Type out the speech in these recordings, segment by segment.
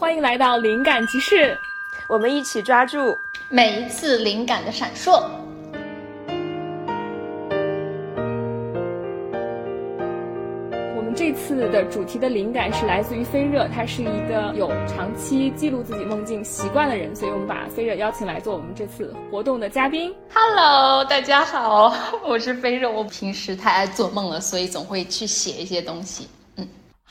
欢迎来到灵感集市，我们一起抓住每一次灵感的闪烁。我们这次的主题的灵感是来自于飞热，他是一个有长期记录自己梦境习惯的人，所以我们把飞热邀请来做我们这次活动的嘉宾。Hello，大家好，我是飞热。我平时太爱做梦了，所以总会去写一些东西。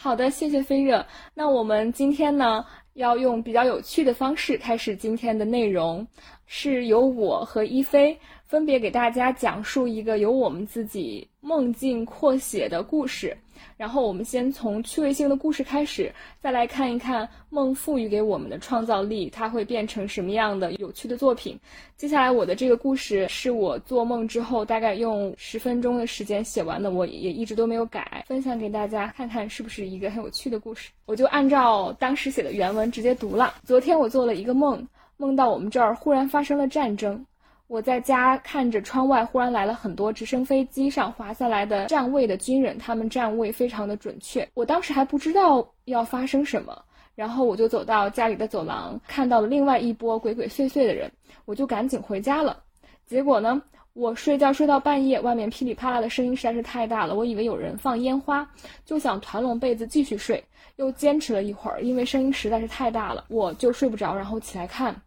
好的，谢谢飞热。那我们今天呢，要用比较有趣的方式开始今天的内容，是由我和一飞分别给大家讲述一个由我们自己梦境扩写的故事。然后我们先从趣味性的故事开始，再来看一看梦赋予给我们的创造力，它会变成什么样的有趣的作品。接下来我的这个故事是我做梦之后大概用十分钟的时间写完的，我也一直都没有改，分享给大家看看是不是一个很有趣的故事。我就按照当时写的原文直接读了。昨天我做了一个梦，梦到我们这儿忽然发生了战争。我在家看着窗外，忽然来了很多直升飞机上滑下来的站位的军人，他们站位非常的准确。我当时还不知道要发生什么，然后我就走到家里的走廊，看到了另外一波鬼鬼祟祟的人，我就赶紧回家了。结果呢，我睡觉睡到半夜，外面噼里啪啦的声音实在是太大了，我以为有人放烟花，就想团拢被子继续睡，又坚持了一会儿，因为声音实在是太大了，我就睡不着，然后起来看。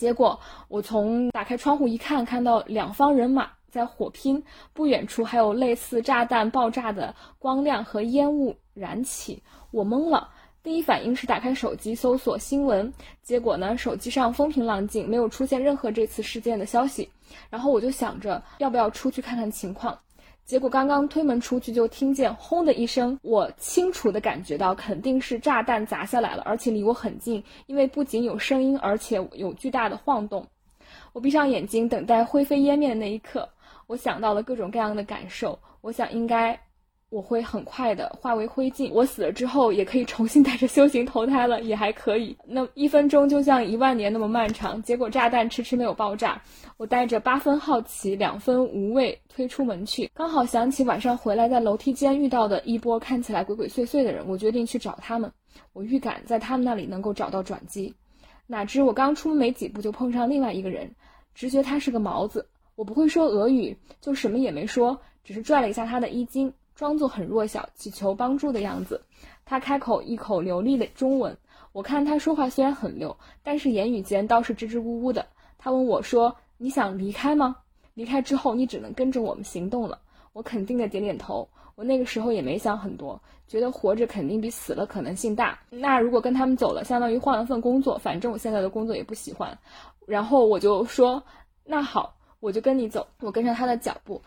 结果我从打开窗户一看，看到两方人马在火拼，不远处还有类似炸弹爆炸的光亮和烟雾燃起，我懵了。第一反应是打开手机搜索新闻，结果呢，手机上风平浪静，没有出现任何这次事件的消息。然后我就想着要不要出去看看情况。结果刚刚推门出去，就听见轰的一声，我清楚地感觉到肯定是炸弹砸下来了，而且离我很近，因为不仅有声音，而且有巨大的晃动。我闭上眼睛，等待灰飞烟灭的那一刻，我想到了各种各样的感受。我想应该我会很快的化为灰烬，我死了之后也可以重新带着修行投胎了，也还可以。那一分钟就像一万年那么漫长，结果炸弹迟迟没有爆炸。我带着八分好奇，两分无畏推出门去，刚好想起晚上回来在楼梯间遇到的一波看起来鬼鬼祟祟的人，我决定去找他们。我预感在他们那里能够找到转机，哪知我刚出门没几步就碰上另外一个人，直觉他是个毛子。我不会说俄语，就什么也没说，只是拽了一下他的衣襟，装作很弱小，祈求帮助的样子。他开口一口流利的中文，我看他说话虽然很溜，但是言语间倒是支支吾吾的。他问我说。你想离开吗？离开之后，你只能跟着我们行动了。我肯定的点点头。我那个时候也没想很多，觉得活着肯定比死了可能性大。那如果跟他们走了，相当于换了份工作，反正我现在的工作也不喜欢。然后我就说，那好，我就跟你走。我跟上他的脚步，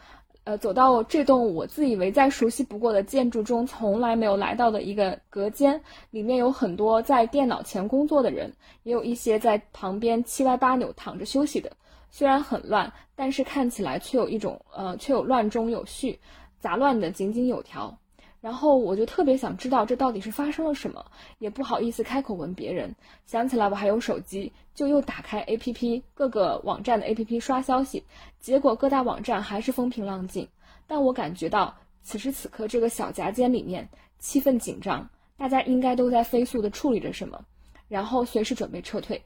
呃，走到这栋我自以为再熟悉不过的建筑中，从来没有来到的一个隔间，里面有很多在电脑前工作的人，也有一些在旁边七歪八扭躺着休息的。虽然很乱，但是看起来却有一种呃，却有乱中有序，杂乱的井井有条。然后我就特别想知道这到底是发生了什么，也不好意思开口问别人。想起来我还有手机，就又打开 APP 各个网站的 APP 刷消息，结果各大网站还是风平浪静。但我感觉到此时此刻这个小夹间里面气氛紧张，大家应该都在飞速的处理着什么，然后随时准备撤退。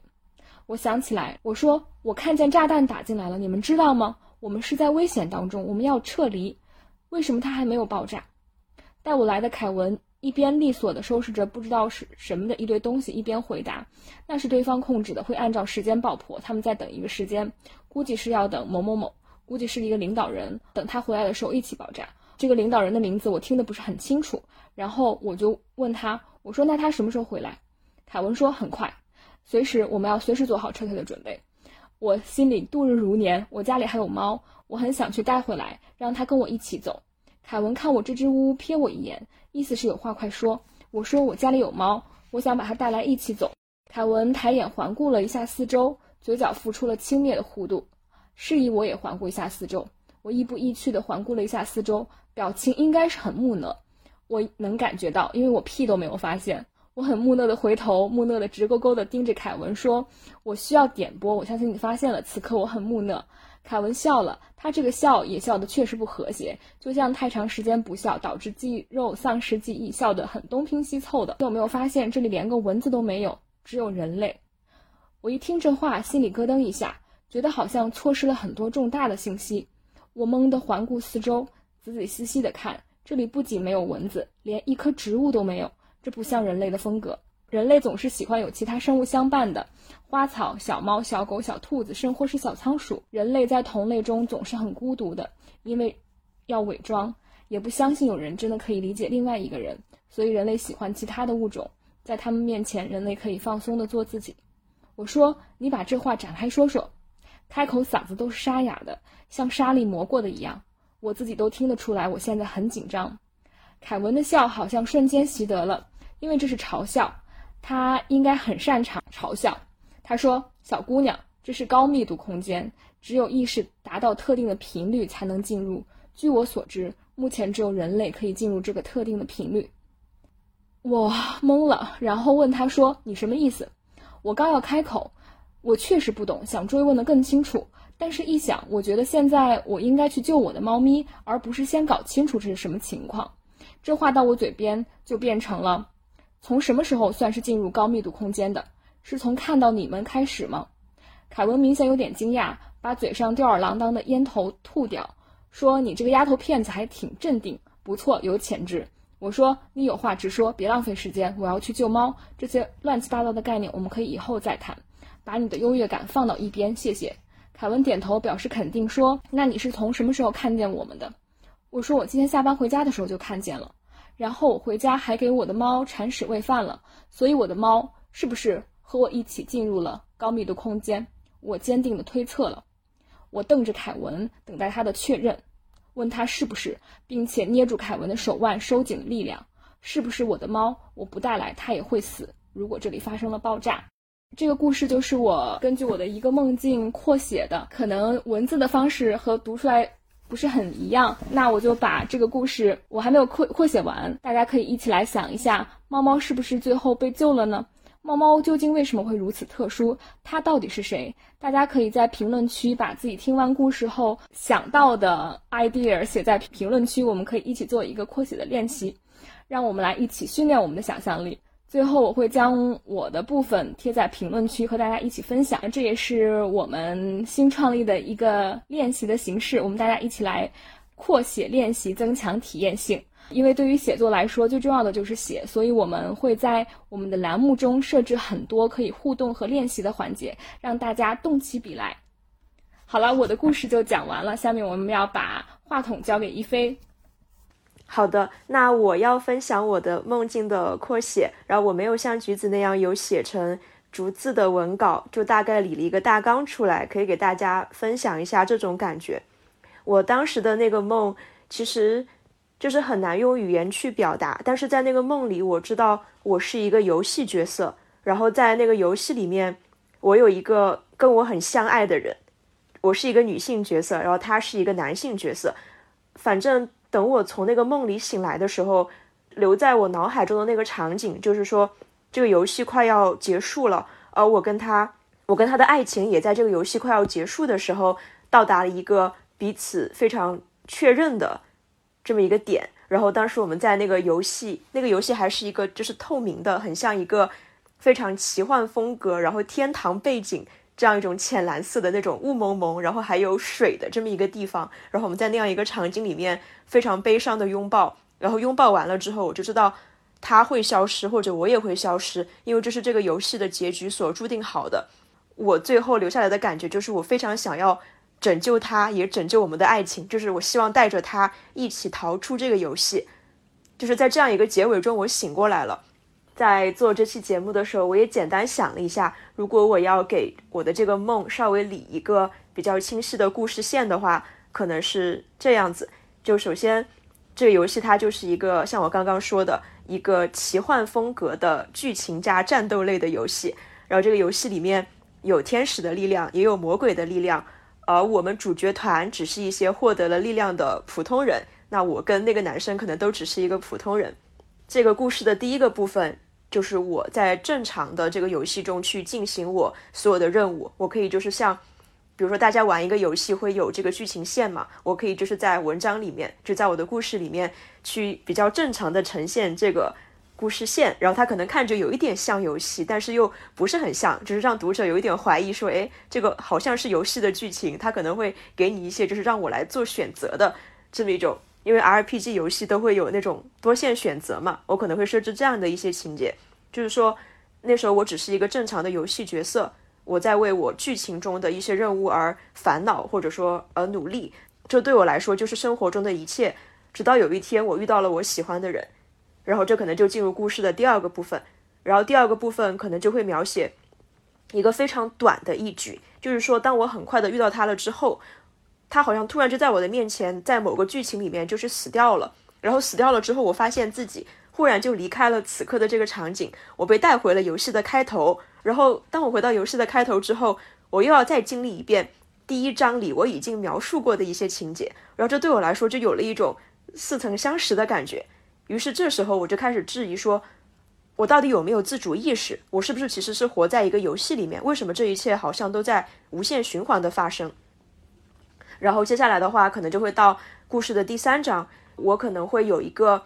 我想起来，我说我看见炸弹打进来了，你们知道吗？我们是在危险当中，我们要撤离。为什么它还没有爆炸？带我来的凯文一边利索地收拾着不知道是什么的一堆东西，一边回答：“那是对方控制的，会按照时间爆破。他们在等一个时间，估计是要等某某某，估计是一个领导人，等他回来的时候一起爆炸。这个领导人的名字我听得不是很清楚。然后我就问他，我说那他什么时候回来？凯文说很快。”随时，我们要随时做好撤退的准备。我心里度日如年，我家里还有猫，我很想去带回来，让它跟我一起走。凯文看我支支吾吾，瞥我一眼，意思是有话快说。我说我家里有猫，我想把它带来一起走。凯文抬眼环顾了一下四周，嘴角浮出了轻蔑的弧度，示意我也环顾一下四周。我亦步亦趋地环顾了一下四周，表情应该是很木讷，我能感觉到，因为我屁都没有发现。我很木讷地回头，木讷地直勾勾地盯着凯文说：“我需要点拨，我相信你发现了。此刻我很木讷。”凯文笑了，他这个笑也笑得确实不和谐，就像太长时间不笑导致肌肉丧失记忆，笑得很东拼西凑的。有没有发现这里连个蚊子都没有？只有人类。我一听这话，心里咯噔一下，觉得好像错失了很多重大的信息。我懵的环顾四周，仔仔细细地看，这里不仅没有蚊子，连一棵植物都没有。这不像人类的风格。人类总是喜欢有其他生物相伴的，花草、小猫、小狗、小兔子，甚或是小仓鼠。人类在同类中总是很孤独的，因为要伪装，也不相信有人真的可以理解另外一个人，所以人类喜欢其他的物种。在他们面前，人类可以放松地做自己。我说：“你把这话展开说说。”开口嗓子都是沙哑的，像沙粒磨过的一样。我自己都听得出来，我现在很紧张。凯文的笑好像瞬间习得了，因为这是嘲笑。他应该很擅长嘲笑。他说：“小姑娘，这是高密度空间，只有意识达到特定的频率才能进入。据我所知，目前只有人类可以进入这个特定的频率。”我懵了，然后问他说：“你什么意思？”我刚要开口，我确实不懂，想追问的更清楚。但是，一想，我觉得现在我应该去救我的猫咪，而不是先搞清楚这是什么情况。这话到我嘴边就变成了。从什么时候算是进入高密度空间的？是从看到你们开始吗？凯文明显有点惊讶，把嘴上吊儿郎当的烟头吐掉，说：“你这个丫头片子还挺镇定，不错，有潜质。”我说：“你有话直说，别浪费时间，我要去救猫。这些乱七八糟的概念，我们可以以后再谈。把你的优越感放到一边，谢谢。”凯文点头表示肯定，说：“那你是从什么时候看见我们的？”我说：“我今天下班回家的时候就看见了。”然后我回家还给我的猫铲屎喂饭了，所以我的猫是不是和我一起进入了高密度空间？我坚定地推测了。我瞪着凯文，等待他的确认，问他是不是，并且捏住凯文的手腕，收紧力量。是不是我的猫？我不带来，它也会死。如果这里发生了爆炸，这个故事就是我根据我的一个梦境扩写的，可能文字的方式和读出来。不是很一样，那我就把这个故事，我还没有扩扩写完，大家可以一起来想一下，猫猫是不是最后被救了呢？猫猫究竟为什么会如此特殊？它到底是谁？大家可以在评论区把自己听完故事后想到的 idea 写在评论区，我们可以一起做一个扩写的练习，让我们来一起训练我们的想象力。最后我会将我的部分贴在评论区和大家一起分享，这也是我们新创立的一个练习的形式。我们大家一起来扩写练习，增强体验性。因为对于写作来说，最重要的就是写，所以我们会在我们的栏目中设置很多可以互动和练习的环节，让大家动起笔来。好了，我的故事就讲完了，下面我们要把话筒交给一菲。好的，那我要分享我的梦境的扩写，然后我没有像橘子那样有写成逐字的文稿，就大概理了一个大纲出来，可以给大家分享一下这种感觉。我当时的那个梦其实就是很难用语言去表达，但是在那个梦里，我知道我是一个游戏角色，然后在那个游戏里面，我有一个跟我很相爱的人，我是一个女性角色，然后他是一个男性角色，反正。等我从那个梦里醒来的时候，留在我脑海中的那个场景，就是说这个游戏快要结束了，而我跟他，我跟他的爱情也在这个游戏快要结束的时候，到达了一个彼此非常确认的这么一个点。然后当时我们在那个游戏，那个游戏还是一个就是透明的，很像一个非常奇幻风格，然后天堂背景。这样一种浅蓝色的那种雾蒙蒙，然后还有水的这么一个地方，然后我们在那样一个场景里面非常悲伤的拥抱，然后拥抱完了之后，我就知道他会消失，或者我也会消失，因为这是这个游戏的结局所注定好的。我最后留下来的感觉就是我非常想要拯救他，也拯救我们的爱情，就是我希望带着他一起逃出这个游戏。就是在这样一个结尾中，我醒过来了。在做这期节目的时候，我也简单想了一下，如果我要给我的这个梦稍微理一个比较清晰的故事线的话，可能是这样子。就首先，这个游戏它就是一个像我刚刚说的一个奇幻风格的剧情加战斗类的游戏。然后这个游戏里面有天使的力量，也有魔鬼的力量，而我们主角团只是一些获得了力量的普通人。那我跟那个男生可能都只是一个普通人。这个故事的第一个部分。就是我在正常的这个游戏中去进行我所有的任务，我可以就是像，比如说大家玩一个游戏会有这个剧情线嘛，我可以就是在文章里面，就在我的故事里面去比较正常的呈现这个故事线，然后它可能看着有一点像游戏，但是又不是很像，就是让读者有一点怀疑，说，哎，这个好像是游戏的剧情，它可能会给你一些就是让我来做选择的这么一种，因为 RPG 游戏都会有那种多线选择嘛，我可能会设置这样的一些情节，就是说那时候我只是一个正常的游戏角色，我在为我剧情中的一些任务而烦恼，或者说而努力，这对我来说就是生活中的一切，直到有一天我遇到了我喜欢的人。然后这可能就进入故事的第二个部分，然后第二个部分可能就会描写一个非常短的一局，就是说，当我很快的遇到他了之后，他好像突然就在我的面前，在某个剧情里面就是死掉了，然后死掉了之后，我发现自己忽然就离开了此刻的这个场景，我被带回了游戏的开头，然后当我回到游戏的开头之后，我又要再经历一遍第一章里我已经描述过的一些情节，然后这对我来说就有了一种似曾相识的感觉。于是这时候我就开始质疑说，我到底有没有自主意识？我是不是其实是活在一个游戏里面？为什么这一切好像都在无限循环的发生？然后接下来的话，可能就会到故事的第三章，我可能会有一个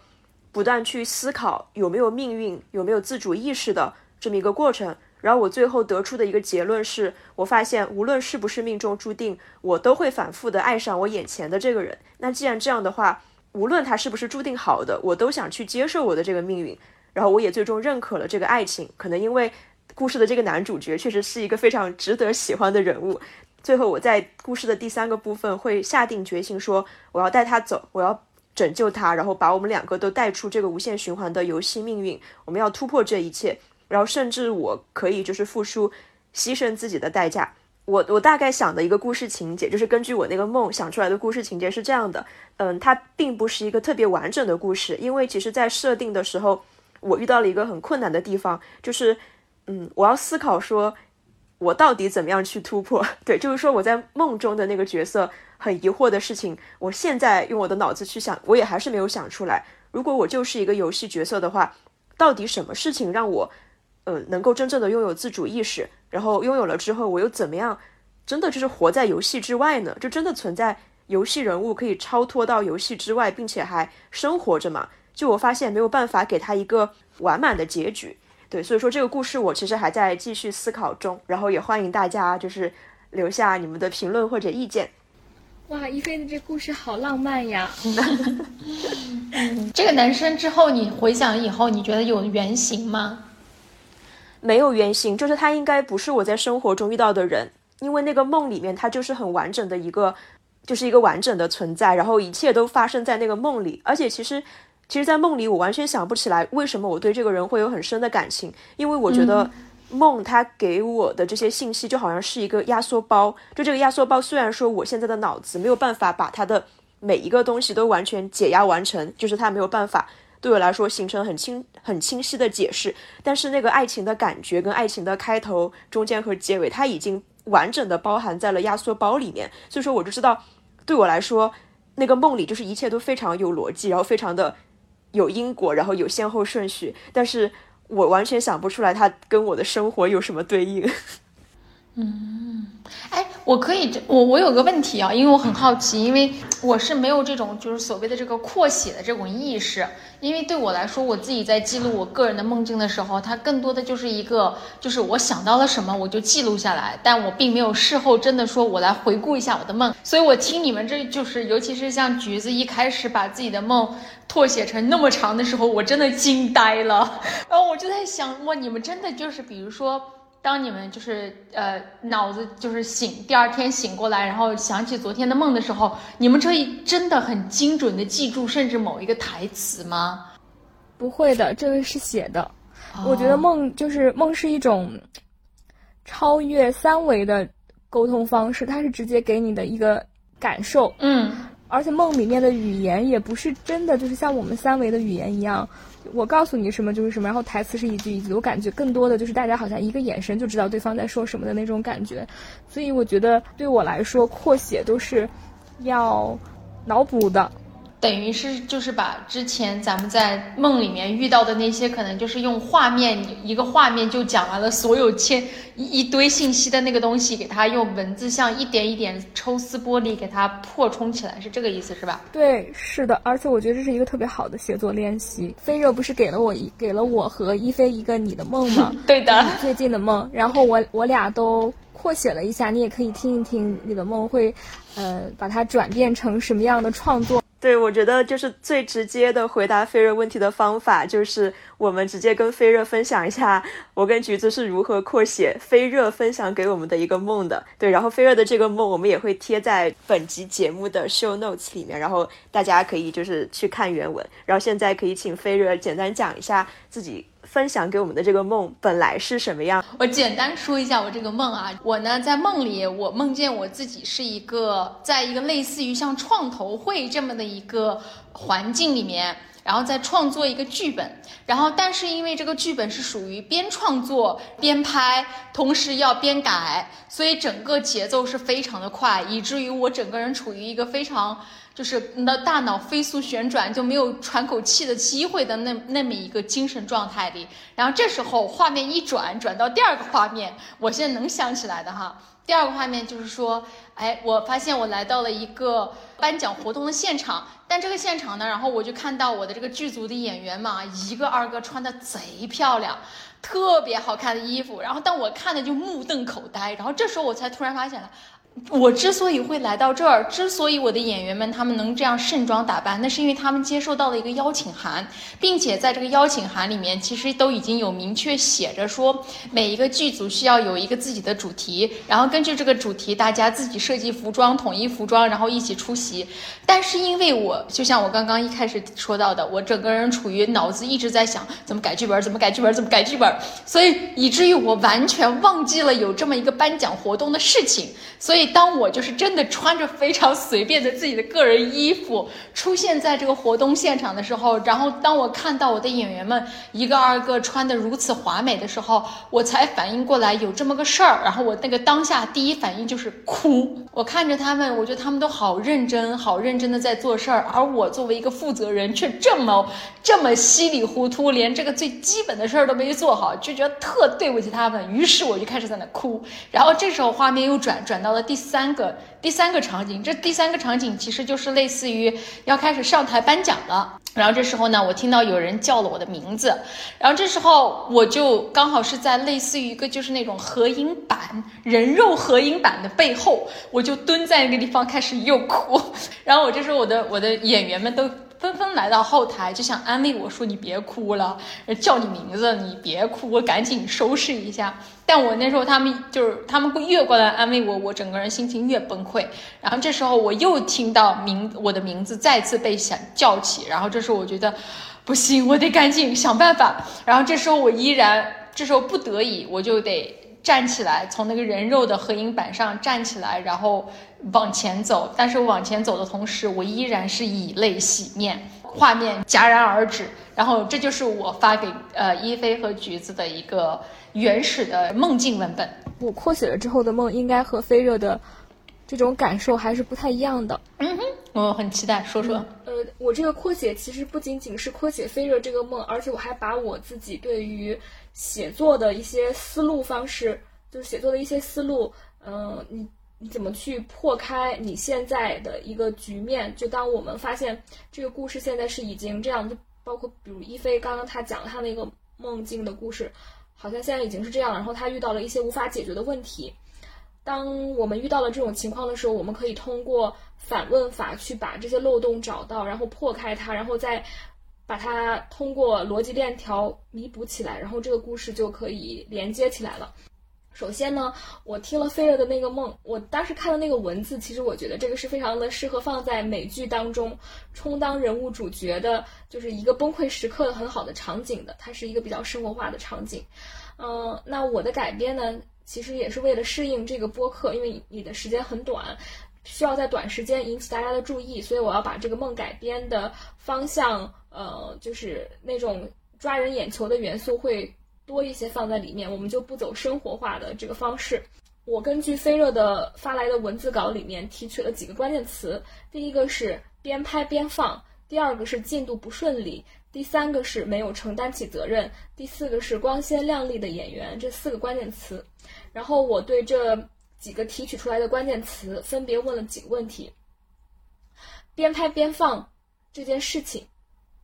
不断去思考有没有命运、有没有自主意识的这么一个过程。然后我最后得出的一个结论是，我发现无论是不是命中注定，我都会反复的爱上我眼前的这个人。那既然这样的话，无论他是不是注定好的，我都想去接受我的这个命运，然后我也最终认可了这个爱情。可能因为故事的这个男主角确实是一个非常值得喜欢的人物，最后我在故事的第三个部分会下定决心说，我要带他走，我要拯救他，然后把我们两个都带出这个无限循环的游戏命运。我们要突破这一切，然后甚至我可以就是付出牺牲自己的代价。我我大概想的一个故事情节，就是根据我那个梦想出来的故事情节是这样的。嗯，它并不是一个特别完整的故事，因为其实，在设定的时候，我遇到了一个很困难的地方，就是，嗯，我要思考说，我到底怎么样去突破？对，就是说我在梦中的那个角色很疑惑的事情，我现在用我的脑子去想，我也还是没有想出来。如果我就是一个游戏角色的话，到底什么事情让我，呃，能够真正的拥有自主意识？然后拥有了之后，我又怎么样？真的就是活在游戏之外呢？就真的存在游戏人物可以超脱到游戏之外，并且还生活着嘛？就我发现没有办法给他一个完满的结局。对，所以说这个故事我其实还在继续思考中。然后也欢迎大家就是留下你们的评论或者意见。哇，一菲的这故事好浪漫呀！这个男生之后你回想以后，你觉得有原型吗？没有原型，就是他应该不是我在生活中遇到的人，因为那个梦里面他就是很完整的一个，就是一个完整的存在，然后一切都发生在那个梦里，而且其实，其实，在梦里我完全想不起来为什么我对这个人会有很深的感情，因为我觉得梦它给我的这些信息就好像是一个压缩包，就这个压缩包虽然说我现在的脑子没有办法把它的每一个东西都完全解压完成，就是它没有办法。对我来说形成很清很清晰的解释，但是那个爱情的感觉跟爱情的开头、中间和结尾，它已经完整的包含在了压缩包里面。所以说，我就知道，对我来说，那个梦里就是一切都非常有逻辑，然后非常的有因果，然后有先后顺序。但是我完全想不出来它跟我的生活有什么对应。嗯，哎，我可以，我我有个问题啊，因为我很好奇，因为我是没有这种就是所谓的这个扩写的这种意识，因为对我来说，我自己在记录我个人的梦境的时候，它更多的就是一个，就是我想到了什么我就记录下来，但我并没有事后真的说我来回顾一下我的梦，所以我听你们这就是，尤其是像橘子一开始把自己的梦拓写成那么长的时候，我真的惊呆了，然后我就在想，哇，你们真的就是比如说。当你们就是呃脑子就是醒，第二天醒过来，然后想起昨天的梦的时候，你们这一真的很精准的记住，甚至某一个台词吗？不会的，这个是写的。我觉得梦就是梦是一种超越三维的沟通方式，它是直接给你的一个感受。嗯，而且梦里面的语言也不是真的，就是像我们三维的语言一样。我告诉你什么就是什么，然后台词是一句一句，我感觉更多的就是大家好像一个眼神就知道对方在说什么的那种感觉，所以我觉得对我来说扩写都是要脑补的，等于是就是把之前咱们在梦里面遇到的那些，可能就是用画面一个画面就讲完了所有千一一堆信息的那个东西，给它用文字像一点一点抽丝剥离，给它扩充起来，是这个意思是吧？对，是的，而且我觉得这是一个特别好的写作练习。飞热不是给了我一给了我和一飞一个你的梦吗？对的，最近的梦，然后我我俩都扩写了一下，你也可以听一听你的梦会，呃，把它转变成什么样的创作。对，我觉得就是最直接的回答飞热问题的方法，就是我们直接跟飞热分享一下我跟橘子是如何扩写飞热分享给我们的一个梦的。对，然后飞热的这个梦我们也会贴在本集节目的 show notes 里面，然后大家可以就是去看原文。然后现在可以请飞热简单讲一下自己。分享给我们的这个梦本来是什么样？我简单说一下我这个梦啊，我呢在梦里，我梦见我自己是一个，在一个类似于像创投会这么的一个环境里面，然后在创作一个剧本，然后但是因为这个剧本是属于边创作边拍，同时要边改，所以整个节奏是非常的快，以至于我整个人处于一个非常。就是你的大脑飞速旋转，就没有喘口气的机会的那那么一个精神状态里。然后这时候画面一转，转到第二个画面，我现在能想起来的哈。第二个画面就是说，哎，我发现我来到了一个颁奖活动的现场，但这个现场呢，然后我就看到我的这个剧组的演员嘛，一个二个穿的贼漂亮，特别好看的衣服，然后但我看的就目瞪口呆。然后这时候我才突然发现了。我之所以会来到这儿，之所以我的演员们他们能这样盛装打扮，那是因为他们接受到了一个邀请函，并且在这个邀请函里面，其实都已经有明确写着说，每一个剧组需要有一个自己的主题，然后根据这个主题，大家自己设计服装，统一服装，然后一起出席。但是因为我就像我刚刚一开始说到的，我整个人处于脑子一直在想怎么改剧本，怎么改剧本，怎么改剧本，所以以至于我完全忘记了有这么一个颁奖活动的事情，所以。当我就是真的穿着非常随便的自己的个人衣服出现在这个活动现场的时候，然后当我看到我的演员们一个二个穿的如此华美的时候，我才反应过来有这么个事儿。然后我那个当下第一反应就是哭。我看着他们，我觉得他们都好认真，好认真的在做事儿，而我作为一个负责人却这么这么稀里糊涂，连这个最基本的事儿都没做好，就觉得特对不起他们。于是我就开始在那哭。然后这时候画面又转转到了第。第三个第三个场景，这第三个场景其实就是类似于要开始上台颁奖了。然后这时候呢，我听到有人叫了我的名字，然后这时候我就刚好是在类似于一个就是那种合影板人肉合影板的背后，我就蹲在那个地方开始又哭。然后我这时候我的我的演员们都。纷纷来到后台，就想安慰我说：“你别哭了，叫你名字，你别哭，我赶紧收拾一下。”但我那时候他们就是他们会越过来安慰我，我整个人心情越崩溃。然后这时候我又听到名我的名字再次被想叫起，然后这时候我觉得不行，我得赶紧想办法。然后这时候我依然，这时候不得已，我就得。站起来，从那个人肉的合影板上站起来，然后往前走。但是往前走的同时，我依然是以泪洗面，画面戛然而止。然后这就是我发给呃一菲和橘子的一个原始的梦境文本。我扩写了之后的梦，应该和飞热的这种感受还是不太一样的。嗯哼，我很期待，说说。呃，我这个扩写其实不仅仅是扩写飞热这个梦，而且我还把我自己对于。写作的一些思路方式，就是写作的一些思路，嗯，你你怎么去破开你现在的一个局面？就当我们发现这个故事现在是已经这样，就包括比如一菲刚刚他讲他那个梦境的故事，好像现在已经是这样了，然后他遇到了一些无法解决的问题。当我们遇到了这种情况的时候，我们可以通过反问法去把这些漏洞找到，然后破开它，然后再。把它通过逻辑链条弥补起来，然后这个故事就可以连接起来了。首先呢，我听了菲热的那个梦，我当时看的那个文字，其实我觉得这个是非常的适合放在美剧当中充当人物主角的，就是一个崩溃时刻的很好的场景的。它是一个比较生活化的场景。嗯，那我的改编呢，其实也是为了适应这个播客，因为你的时间很短。需要在短时间引起大家的注意，所以我要把这个梦改编的方向，呃，就是那种抓人眼球的元素会多一些放在里面。我们就不走生活化的这个方式。我根据飞热的发来的文字稿里面提取了几个关键词，第一个是边拍边放，第二个是进度不顺利，第三个是没有承担起责任，第四个是光鲜亮丽的演员。这四个关键词，然后我对这几个提取出来的关键词分别问了几个问题：边拍边放这件事情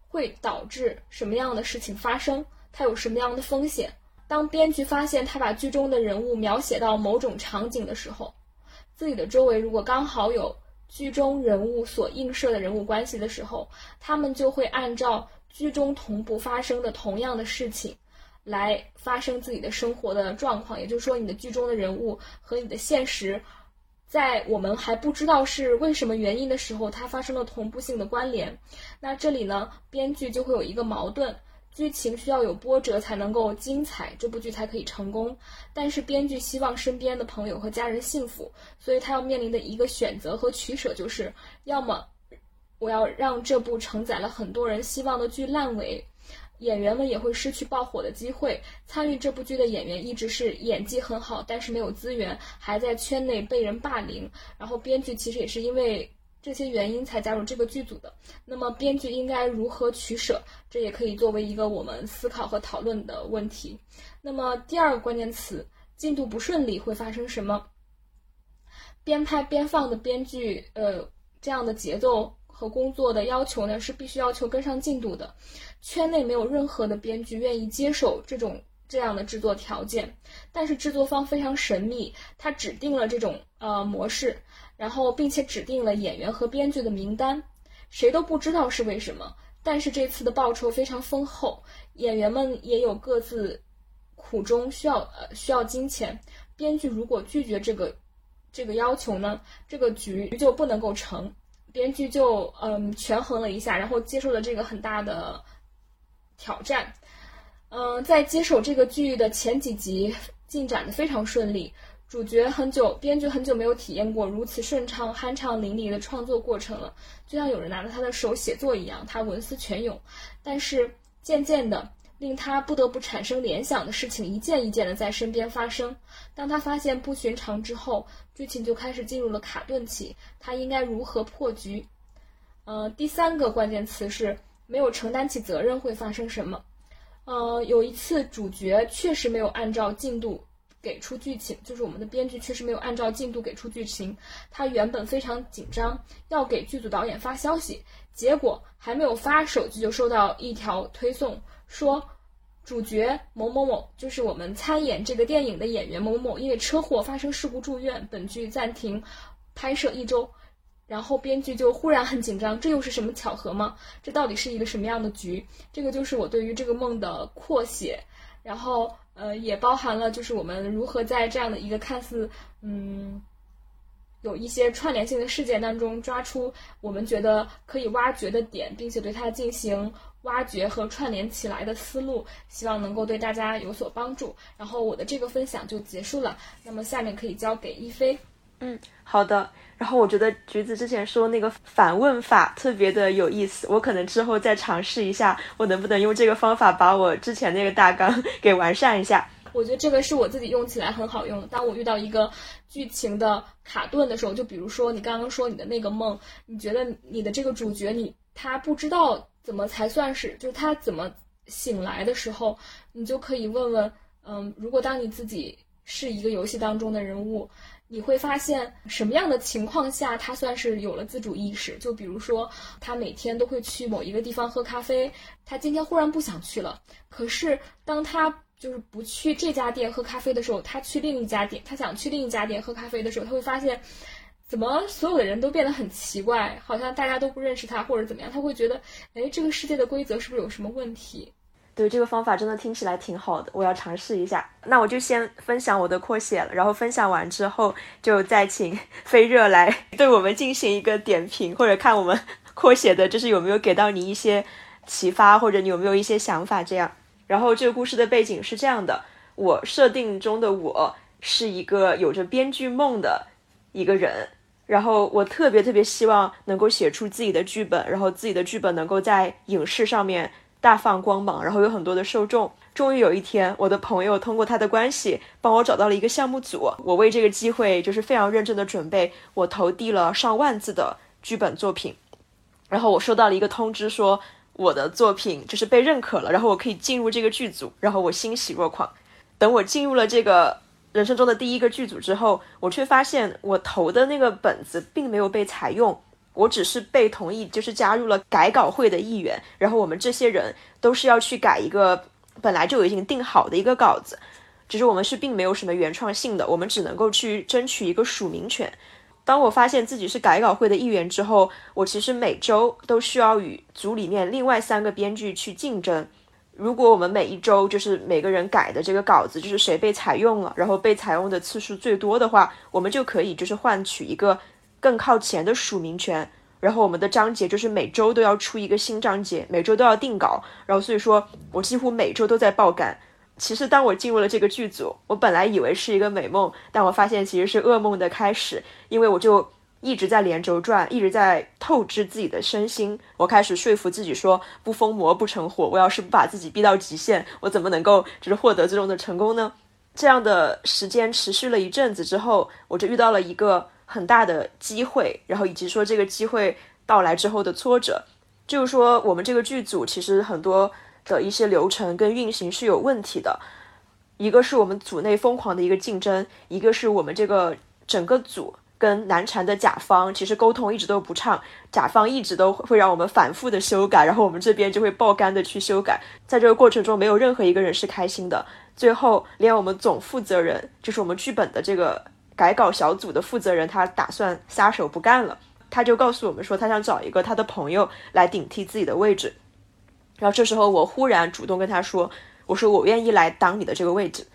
会导致什么样的事情发生？它有什么样的风险？当编剧发现他把剧中的人物描写到某种场景的时候，自己的周围如果刚好有。剧中人物所映射的人物关系的时候，他们就会按照剧中同步发生的同样的事情，来发生自己的生活的状况。也就是说，你的剧中的人物和你的现实，在我们还不知道是为什么原因的时候，它发生了同步性的关联。那这里呢，编剧就会有一个矛盾。剧情需要有波折才能够精彩，这部剧才可以成功。但是编剧希望身边的朋友和家人幸福，所以他要面临的一个选择和取舍就是：要么我要让这部承载了很多人希望的剧烂尾，演员们也会失去爆火的机会。参与这部剧的演员一直是演技很好，但是没有资源，还在圈内被人霸凌。然后编剧其实也是因为。这些原因才加入这个剧组的。那么编剧应该如何取舍？这也可以作为一个我们思考和讨论的问题。那么第二个关键词，进度不顺利会发生什么？边拍边放的编剧，呃，这样的节奏和工作的要求呢，是必须要求跟上进度的。圈内没有任何的编剧愿意接受这种这样的制作条件，但是制作方非常神秘，他指定了这种呃模式。然后，并且指定了演员和编剧的名单，谁都不知道是为什么。但是这次的报酬非常丰厚，演员们也有各自苦衷，需要呃需要金钱。编剧如果拒绝这个这个要求呢，这个局就不能够成。编剧就嗯权衡了一下，然后接受了这个很大的挑战。嗯，在接手这个剧的前几集进展的非常顺利。主角很久，编剧很久没有体验过如此顺畅、酣畅淋漓的创作过程了，就像有人拿着他的手写作一样，他文思泉涌。但是渐渐的，令他不得不产生联想的事情一件一件的在身边发生。当他发现不寻常之后，剧情就开始进入了卡顿期。他应该如何破局？呃，第三个关键词是没有承担起责任会发生什么？呃，有一次主角确实没有按照进度。给出剧情，就是我们的编剧确实没有按照进度给出剧情。他原本非常紧张，要给剧组导演发消息，结果还没有发手机就收到一条推送，说主角某某某，就是我们参演这个电影的演员某某，因为车祸发生事故住院，本剧暂停拍摄一周。然后编剧就忽然很紧张，这又是什么巧合吗？这到底是一个什么样的局？这个就是我对于这个梦的扩写，然后。呃，也包含了就是我们如何在这样的一个看似嗯有一些串联性的事件当中抓出我们觉得可以挖掘的点，并且对它进行挖掘和串联起来的思路，希望能够对大家有所帮助。然后我的这个分享就结束了，那么下面可以交给一菲。嗯，好的。然后我觉得橘子之前说那个反问法特别的有意思，我可能之后再尝试一下，我能不能用这个方法把我之前那个大纲 给完善一下？我觉得这个是我自己用起来很好用。当我遇到一个剧情的卡顿的时候，就比如说你刚刚说你的那个梦，你觉得你的这个主角你他不知道怎么才算是，就是他怎么醒来的时候，你就可以问问，嗯，如果当你自己是一个游戏当中的人物。你会发现什么样的情况下他算是有了自主意识？就比如说，他每天都会去某一个地方喝咖啡，他今天忽然不想去了。可是当他就是不去这家店喝咖啡的时候，他去另一家店，他想去另一家店喝咖啡的时候，他会发现，怎么所有的人都变得很奇怪，好像大家都不认识他或者怎么样？他会觉得，哎，这个世界的规则是不是有什么问题？对这个方法真的听起来挺好的，我要尝试一下。那我就先分享我的扩写了，然后分享完之后，就再请 飞热来 对我们进行一个点评，或者看我们 扩写的，就是有没有给到你一些启发，或者你有没有一些想法这样。然后这个故事的背景是这样的：我设定中的我是一个有着编剧梦的一个人，然后我特别特别希望能够写出自己的剧本，然后自己的剧本能够在影视上面。大放光芒，然后有很多的受众。终于有一天，我的朋友通过他的关系帮我找到了一个项目组。我为这个机会就是非常认真的准备，我投递了上万字的剧本作品。然后我收到了一个通知，说我的作品就是被认可了，然后我可以进入这个剧组，然后我欣喜若狂。等我进入了这个人生中的第一个剧组之后，我却发现我投的那个本子并没有被采用，我只是被同意，就是加入了改稿会的一员。然后我们这些人都是要去改一个本来就已经定好的一个稿子，只是我们是并没有什么原创性的，我们只能够去争取一个署名权。当我发现自己是改稿会的一员之后，我其实每周都需要与组里面另外三个编剧去竞争。如果我们每一周就是每个人改的这个稿子，就是谁被采用了，然后被采用的次数最多的话，我们就可以就是换取一个更靠前的署名权。然后我们的章节就是每周都要出一个新章节，每周都要定稿。然后所以说我几乎每周都在爆肝。其实当我进入了这个剧组，我本来以为是一个美梦，但我发现其实是噩梦的开始，因为我就。一直在连轴转，一直在透支自己的身心。我开始说服自己说，不疯魔不成活。我要是不把自己逼到极限，我怎么能够就是获得最终的成功呢？这样的时间持续了一阵子之后，我就遇到了一个很大的机会，然后以及说这个机会到来之后的挫折，就是说我们这个剧组其实很多的一些流程跟运行是有问题的。一个是我们组内疯狂的一个竞争，一个是我们这个整个组。跟难缠的甲方其实沟通一直都不畅，甲方一直都会让我们反复的修改，然后我们这边就会爆肝的去修改，在这个过程中没有任何一个人是开心的。最后连我们总负责人，就是我们剧本的这个改稿小组的负责人，他打算撒手不干了，他就告诉我们说他想找一个他的朋友来顶替自己的位置。然后这时候我忽然主动跟他说，我说我愿意来当你的这个位置。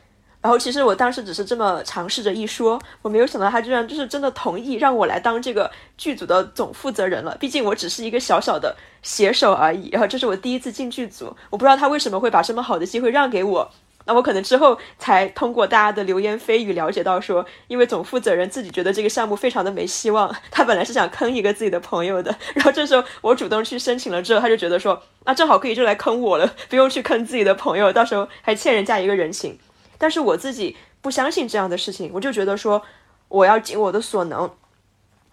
然后其实我当时只是这么尝试着一说，我没有想到他居然就是真的同意让我来当这个剧组的总负责人了。毕竟我只是一个小小的写手而已。然后这是我第一次进剧组，我不知道他为什么会把这么好的机会让给我。那我可能之后才通过大家的流言蜚语了解到，说因为总负责人自己觉得这个项目非常的没希望，他本来是想坑一个自己的朋友的。然后这时候我主动去申请了之后，他就觉得说，那正好可以就来坑我了，不用去坑自己的朋友，到时候还欠人家一个人情。但是我自己不相信这样的事情，我就觉得说，我要尽我的所能，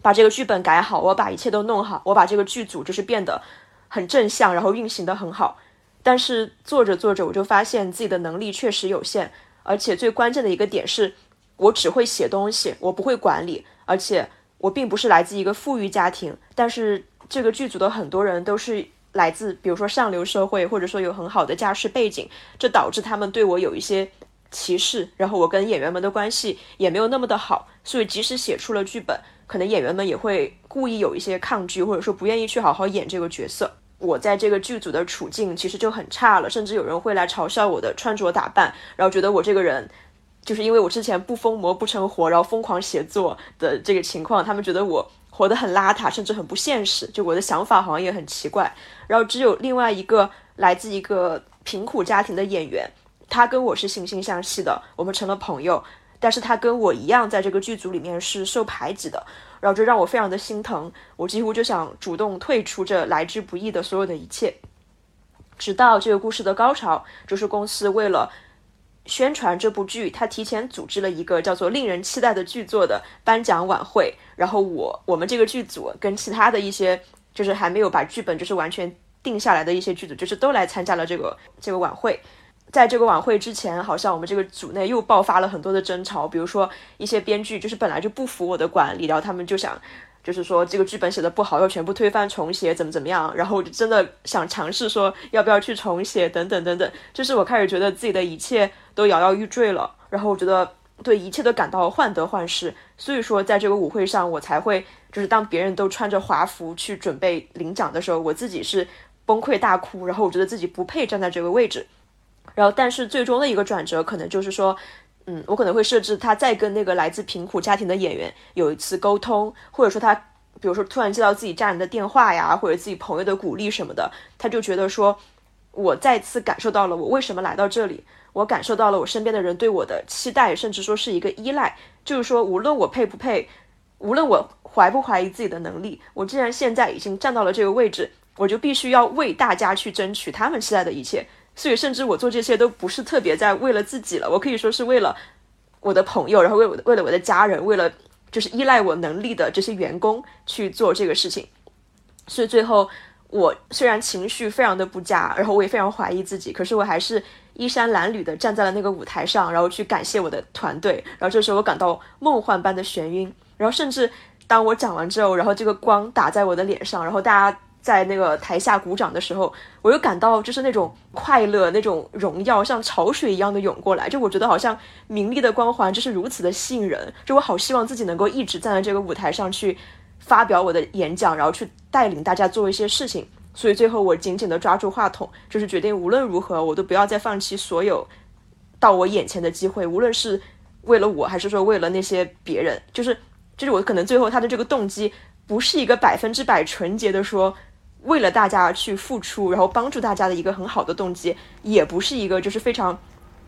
把这个剧本改好，我把一切都弄好，我把这个剧组就是变得很正向，然后运行的很好。但是做着做着，我就发现自己的能力确实有限，而且最关键的一个点是，我只会写东西，我不会管理，而且我并不是来自一个富裕家庭，但是这个剧组的很多人都是来自，比如说上流社会，或者说有很好的家世背景，这导致他们对我有一些。歧视，然后我跟演员们的关系也没有那么的好，所以即使写出了剧本，可能演员们也会故意有一些抗拒，或者说不愿意去好好演这个角色。我在这个剧组的处境其实就很差了，甚至有人会来嘲笑我的穿着打扮，然后觉得我这个人就是因为我之前不疯魔不成活，然后疯狂写作的这个情况，他们觉得我活得很邋遢，甚至很不现实。就我的想法好像也很奇怪。然后只有另外一个来自一个贫苦家庭的演员。他跟我是惺惺相惜的，我们成了朋友。但是他跟我一样，在这个剧组里面是受排挤的，然后这让我非常的心疼。我几乎就想主动退出这来之不易的所有的一切。直到这个故事的高潮，就是公司为了宣传这部剧，他提前组织了一个叫做“令人期待”的剧作的颁奖晚会。然后我我们这个剧组跟其他的一些就是还没有把剧本就是完全定下来的一些剧组，就是都来参加了这个这个晚会。在这个晚会之前，好像我们这个组内又爆发了很多的争吵。比如说，一些编剧就是本来就不服我的管理，然后他们就想，就是说这个剧本写的不好，要全部推翻重写，怎么怎么样。然后我就真的想尝试说，要不要去重写，等等等等。就是我开始觉得自己的一切都摇摇欲坠了，然后我觉得对一切都感到患得患失。所以说，在这个舞会上，我才会就是当别人都穿着华服去准备领奖的时候，我自己是崩溃大哭，然后我觉得自己不配站在这个位置。然后，但是最终的一个转折，可能就是说，嗯，我可能会设置他再跟那个来自贫苦家庭的演员有一次沟通，或者说他，比如说突然接到自己家人的电话呀，或者自己朋友的鼓励什么的，他就觉得说，我再次感受到了我为什么来到这里，我感受到了我身边的人对我的期待，甚至说是一个依赖，就是说，无论我配不配，无论我怀不怀疑自己的能力，我既然现在已经站到了这个位置，我就必须要为大家去争取他们期待的一切。所以，甚至我做这些都不是特别在为了自己了，我可以说是为了我的朋友，然后为我的为了我的家人，为了就是依赖我能力的这些员工去做这个事情。所以最后我虽然情绪非常的不佳，然后我也非常怀疑自己，可是我还是衣衫褴褛的站在了那个舞台上，然后去感谢我的团队。然后这时候我感到梦幻般的眩晕，然后甚至当我讲完之后，然后这个光打在我的脸上，然后大家。在那个台下鼓掌的时候，我又感到就是那种快乐、那种荣耀，像潮水一样的涌过来。就我觉得好像名利的光环就是如此的吸引人。就我好希望自己能够一直站在这个舞台上去发表我的演讲，然后去带领大家做一些事情。所以最后我紧紧地抓住话筒，就是决定无论如何我都不要再放弃所有到我眼前的机会，无论是为了我还是说为了那些别人。就是就是我可能最后他的这个动机不是一个百分之百纯洁的说。为了大家去付出，然后帮助大家的一个很好的动机，也不是一个就是非常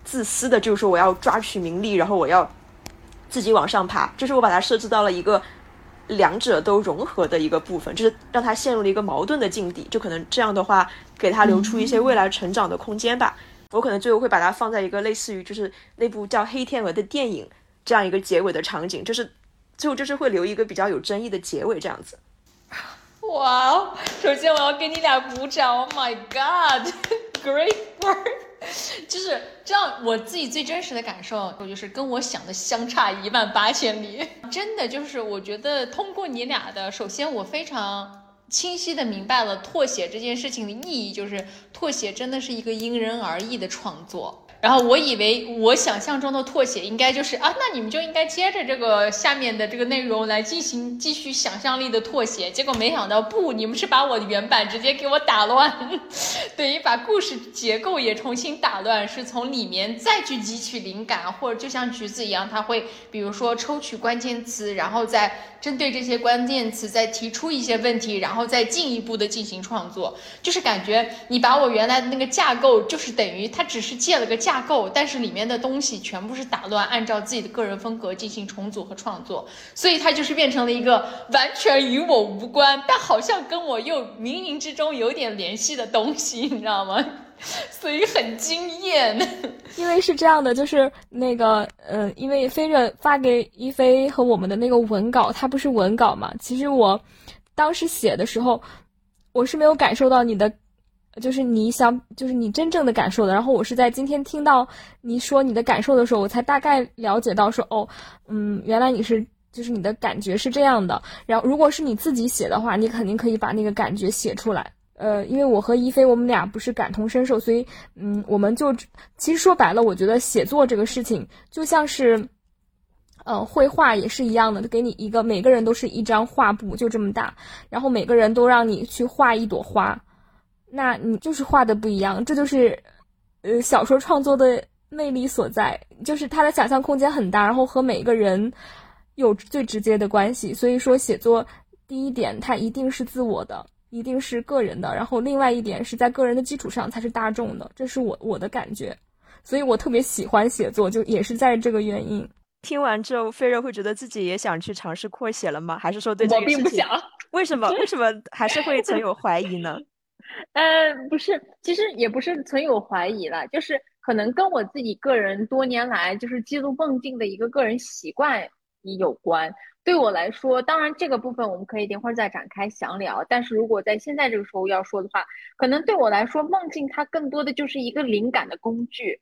自私的，就是说我要抓取名利，然后我要自己往上爬。就是我把它设置到了一个两者都融合的一个部分，就是让他陷入了一个矛盾的境地。就可能这样的话，给他留出一些未来成长的空间吧。我可能最后会把它放在一个类似于就是那部叫《黑天鹅》的电影这样一个结尾的场景，就是最后就是会留一个比较有争议的结尾这样子。哇哦！首先我要给你俩鼓掌，Oh my God，Great work！就是这样，我自己最真实的感受，我就是跟我想的相差一万八千里。真的就是，我觉得通过你俩的，首先我非常清晰的明白了拓写这件事情的意义，就是拓写真的是一个因人而异的创作。然后我以为我想象中的拓写应该就是啊，那你们就应该接着这个下面的这个内容来进行继续想象力的拓写。结果没想到不，你们是把我的原版直接给我打乱，等于把故事结构也重新打乱，是从里面再去汲取灵感，或者就像橘子一样，他会比如说抽取关键词，然后再。针对这些关键词再提出一些问题，然后再进一步的进行创作，就是感觉你把我原来的那个架构，就是等于它只是借了个架架构，但是里面的东西全部是打乱，按照自己的个人风格进行重组和创作，所以它就是变成了一个完全与我无关，但好像跟我又冥冥之中有点联系的东西，你知道吗？所以很惊艳，因为是这样的，就是那个，呃，因为飞热发给一飞和我们的那个文稿，它不是文稿嘛？其实我当时写的时候，我是没有感受到你的，就是你想，就是你真正的感受的。然后我是在今天听到你说你的感受的时候，我才大概了解到说，哦，嗯，原来你是，就是你的感觉是这样的。然后如果是你自己写的话，你肯定可以把那个感觉写出来。呃，因为我和一菲，我们俩不是感同身受，所以，嗯，我们就其实说白了，我觉得写作这个事情就像是，呃，绘画也是一样的，给你一个，每个人都是一张画布，就这么大，然后每个人都让你去画一朵花，那你就是画的不一样，这就是，呃，小说创作的魅力所在，就是他的想象空间很大，然后和每个人有最直接的关系，所以说写作第一点，它一定是自我的。一定是个人的，然后另外一点是在个人的基础上才是大众的，这是我我的感觉，所以我特别喜欢写作，就也是在这个原因。听完之后，飞热会觉得自己也想去尝试扩写了吗？还是说对这个事情？为什么？为什么还是会存有怀疑呢？呃，不是，其实也不是存有怀疑了，就是可能跟我自己个人多年来就是记录梦境的一个个人习惯有关。对我来说，当然这个部分我们可以等会儿再展开详聊。但是如果在现在这个时候要说的话，可能对我来说，梦境它更多的就是一个灵感的工具。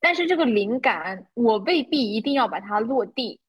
但是这个灵感，我未必一定要把它落地。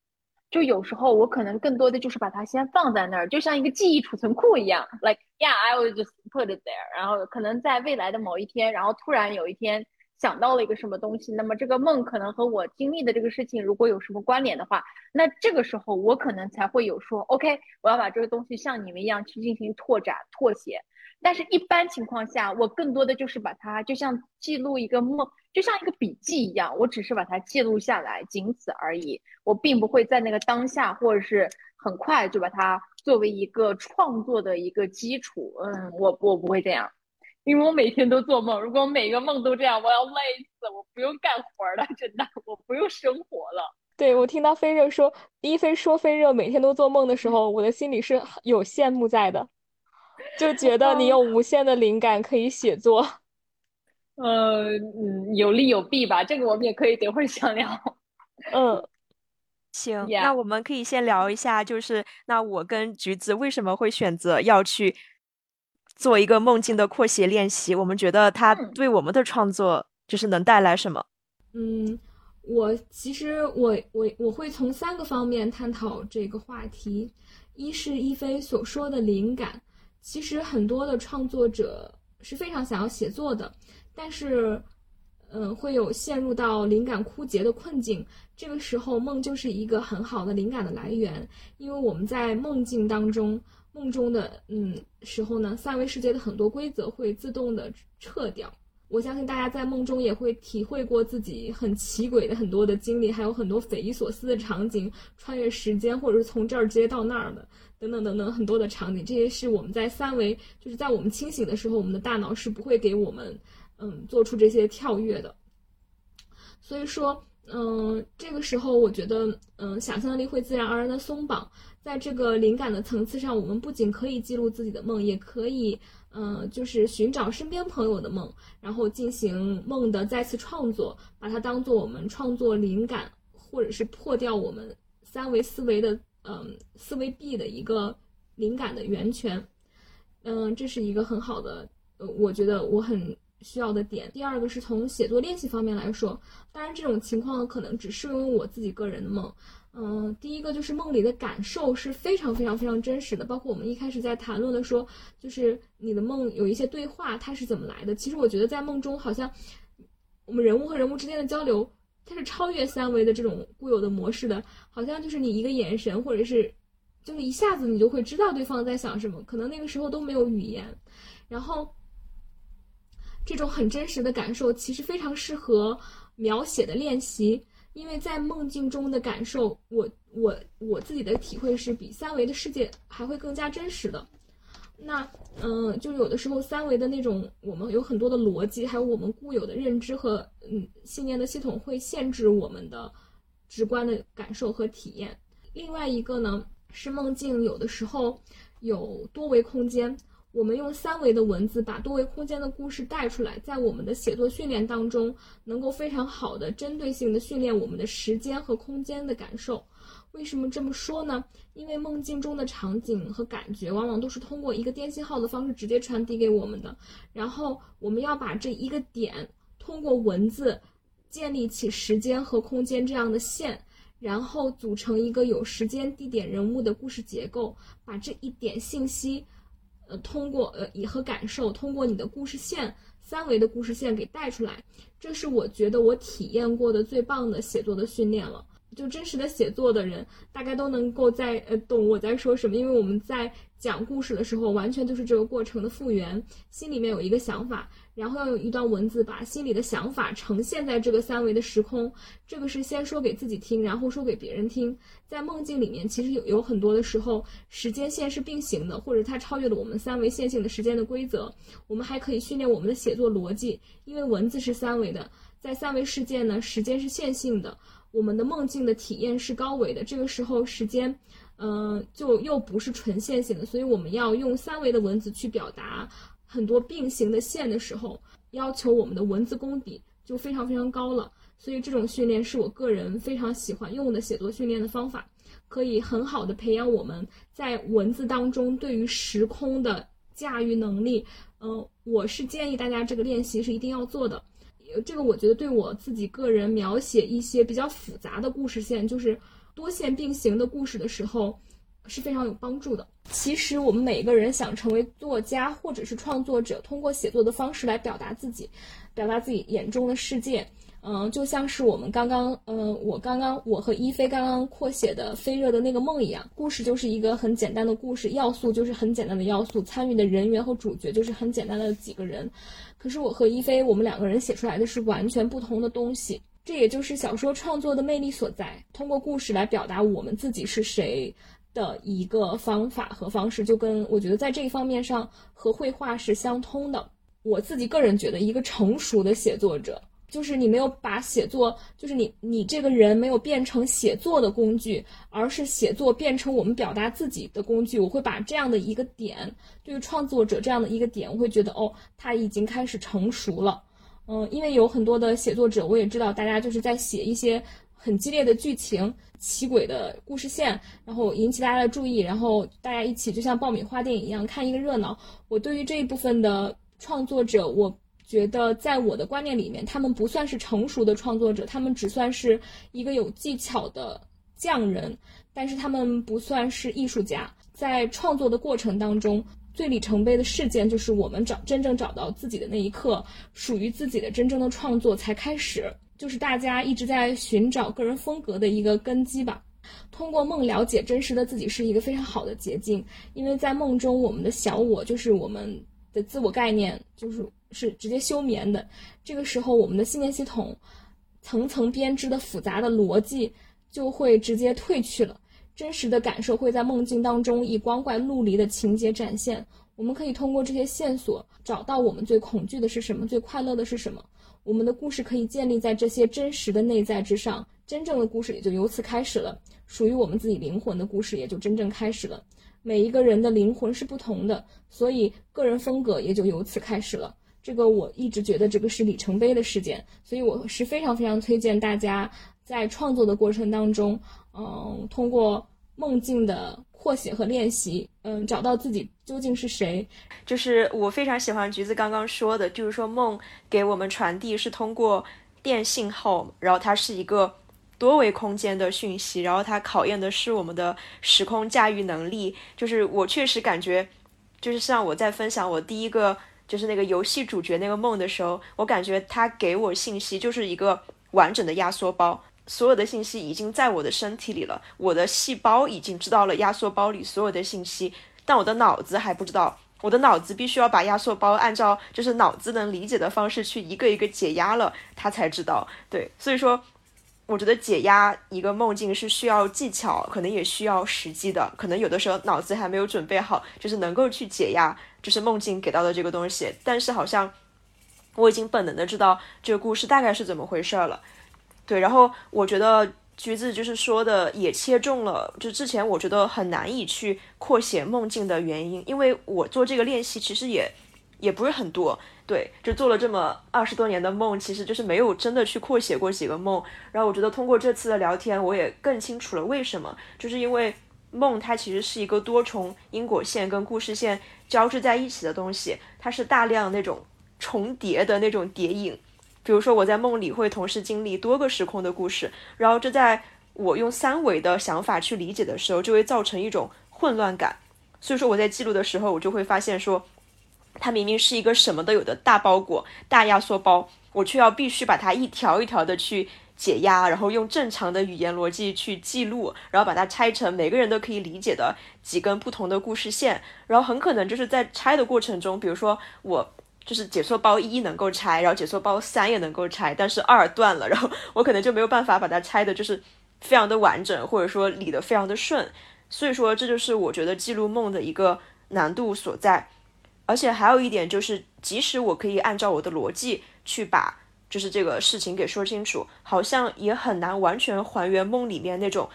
就有时候我可能更多的就是把它先放在那儿，就像一个记忆储存库一样。Like yeah, I will just put it there。然后可能在未来的某一天，然后突然有一天。想到了一个什么东西，那么这个梦可能和我经历的这个事情如果有什么关联的话，那这个时候我可能才会有说，OK，我要把这个东西像你们一样去进行拓展、拓写。但是，一般情况下，我更多的就是把它就像记录一个梦，就像一个笔记一样，我只是把它记录下来，仅此而已。我并不会在那个当下或者是很快就把它作为一个创作的一个基础。嗯，我我不会这样。因为我每天都做梦，如果每个梦都这样，我要累死，我不用干活了，真的，我不用生活了。对我听到飞热说一飞说飞热每天都做梦的时候，我的心里是有羡慕在的，就觉得你有无限的灵感可以写作。呃嗯，有利有弊吧，这个我们也可以等会儿详聊。嗯，行，那我们可以先聊一下，就是那我跟橘子为什么会选择要去。做一个梦境的扩写练习，我们觉得它对我们的创作就是能带来什么？嗯，我其实我我我会从三个方面探讨这个话题。一是一菲所说的灵感，其实很多的创作者是非常想要写作的，但是，嗯，会有陷入到灵感枯竭的困境。这个时候，梦就是一个很好的灵感的来源，因为我们在梦境当中，梦中的嗯时候呢，三维世界的很多规则会自动的撤掉。我相信大家在梦中也会体会过自己很奇诡的很多的经历，还有很多匪夷所思的场景，穿越时间，或者是从这儿直接到那儿的，等等等等很多的场景。这些是我们在三维，就是在我们清醒的时候，我们的大脑是不会给我们，嗯，做出这些跳跃的。所以说，嗯，这个时候我觉得，嗯，想象力会自然而然的松绑。在这个灵感的层次上，我们不仅可以记录自己的梦，也可以。嗯，就是寻找身边朋友的梦，然后进行梦的再次创作，把它当做我们创作灵感，或者是破掉我们三维思维的嗯思维壁的一个灵感的源泉。嗯，这是一个很好的，呃，我觉得我很需要的点。第二个是从写作练习方面来说，当然这种情况可能只适用于我自己个人的梦。嗯，第一个就是梦里的感受是非常非常非常真实的，包括我们一开始在谈论的说，就是你的梦有一些对话，它是怎么来的？其实我觉得在梦中，好像我们人物和人物之间的交流，它是超越三维的这种固有的模式的，好像就是你一个眼神，或者是就是一下子你就会知道对方在想什么，可能那个时候都没有语言，然后这种很真实的感受，其实非常适合描写的练习。因为在梦境中的感受，我我我自己的体会是比三维的世界还会更加真实的。那嗯，就有的时候三维的那种，我们有很多的逻辑，还有我们固有的认知和嗯信念的系统，会限制我们的直观的感受和体验。另外一个呢，是梦境有的时候有多维空间。我们用三维的文字把多维空间的故事带出来，在我们的写作训练当中，能够非常好的针对性的训练我们的时间和空间的感受。为什么这么说呢？因为梦境中的场景和感觉往往都是通过一个电信号的方式直接传递给我们的，然后我们要把这一个点通过文字建立起时间和空间这样的线，然后组成一个有时间、地点、人物的故事结构，把这一点信息。呃，通过呃，以和感受，通过你的故事线，三维的故事线给带出来，这是我觉得我体验过的最棒的写作的训练了。就真实的写作的人，大概都能够在呃懂我在说什么，因为我们在讲故事的时候，完全就是这个过程的复原，心里面有一个想法。然后要用一段文字把心里的想法呈现在这个三维的时空，这个是先说给自己听，然后说给别人听。在梦境里面，其实有有很多的时候，时间线是并行的，或者它超越了我们三维线性的时间的规则。我们还可以训练我们的写作逻辑，因为文字是三维的，在三维世界呢，时间是线性的，我们的梦境的体验是高维的。这个时候，时间，嗯，就又不是纯线性的，所以我们要用三维的文字去表达。很多并行的线的时候，要求我们的文字功底就非常非常高了。所以这种训练是我个人非常喜欢用的写作训练的方法，可以很好的培养我们在文字当中对于时空的驾驭能力。嗯，我是建议大家这个练习是一定要做的。这个我觉得对我自己个人描写一些比较复杂的故事线，就是多线并行的故事的时候。是非常有帮助的。其实我们每个人想成为作家或者是创作者，通过写作的方式来表达自己，表达自己眼中的世界。嗯，就像是我们刚刚，嗯，我刚刚我和一菲刚刚扩写的《飞热的那个梦》一样，故事就是一个很简单的故事，要素就是很简单的要素，参与的人员和主角就是很简单的几个人。可是我和一菲，我们两个人写出来的是完全不同的东西。这也就是小说创作的魅力所在，通过故事来表达我们自己是谁。的一个方法和方式，就跟我觉得在这一方面上和绘画是相通的。我自己个人觉得，一个成熟的写作者，就是你没有把写作，就是你你这个人没有变成写作的工具，而是写作变成我们表达自己的工具。我会把这样的一个点，对于创作者这样的一个点，我会觉得哦，他已经开始成熟了。嗯，因为有很多的写作者，我也知道大家就是在写一些。很激烈的剧情、奇诡的故事线，然后引起大家的注意，然后大家一起就像爆米花电影一样看一个热闹。我对于这一部分的创作者，我觉得在我的观念里面，他们不算是成熟的创作者，他们只算是一个有技巧的匠人，但是他们不算是艺术家。在创作的过程当中，最里程碑的事件就是我们找真正找到自己的那一刻，属于自己的真正的创作才开始。就是大家一直在寻找个人风格的一个根基吧。通过梦了解真实的自己是一个非常好的捷径，因为在梦中，我们的小我就是我们的自我概念，就是是直接休眠的。这个时候，我们的信念系统层层编织的复杂的逻辑就会直接褪去了。真实的感受会在梦境当中以光怪陆离的情节展现。我们可以通过这些线索找到我们最恐惧的是什么，最快乐的是什么。我们的故事可以建立在这些真实的内在之上，真正的故事也就由此开始了。属于我们自己灵魂的故事也就真正开始了。每一个人的灵魂是不同的，所以个人风格也就由此开始了。这个我一直觉得这个是里程碑的事件，所以我是非常非常推荐大家在创作的过程当中。嗯，通过梦境的扩写和练习，嗯，找到自己究竟是谁。就是我非常喜欢橘子刚刚说的，就是说梦给我们传递是通过电信号，然后它是一个多维空间的讯息，然后它考验的是我们的时空驾驭能力。就是我确实感觉，就是像我在分享我第一个就是那个游戏主角那个梦的时候，我感觉他给我信息就是一个完整的压缩包。所有的信息已经在我的身体里了，我的细胞已经知道了压缩包里所有的信息，但我的脑子还不知道。我的脑子必须要把压缩包按照就是脑子能理解的方式去一个一个解压了，他才知道。对，所以说，我觉得解压一个梦境是需要技巧，可能也需要时机的。可能有的时候脑子还没有准备好，就是能够去解压，就是梦境给到的这个东西。但是好像我已经本能的知道这个故事大概是怎么回事了。对，然后我觉得橘子就是说的也切中了，就之前我觉得很难以去扩写梦境的原因，因为我做这个练习其实也也不是很多，对，就做了这么二十多年的梦，其实就是没有真的去扩写过几个梦。然后我觉得通过这次的聊天，我也更清楚了为什么，就是因为梦它其实是一个多重因果线跟故事线交织在一起的东西，它是大量那种重叠的那种叠影。比如说，我在梦里会同时经历多个时空的故事，然后这在我用三维的想法去理解的时候，就会造成一种混乱感。所以说，我在记录的时候，我就会发现说，它明明是一个什么都有的大包裹、大压缩包，我却要必须把它一条一条的去解压，然后用正常的语言逻辑去记录，然后把它拆成每个人都可以理解的几根不同的故事线，然后很可能就是在拆的过程中，比如说我。就是解错包一能够拆，然后解错包三也能够拆，但是二断了，然后我可能就没有办法把它拆的，就是非常的完整，或者说理得非常的顺。所以说，这就是我觉得记录梦的一个难度所在。而且还有一点就是，即使我可以按照我的逻辑去把就是这个事情给说清楚，好像也很难完全还原梦里面那种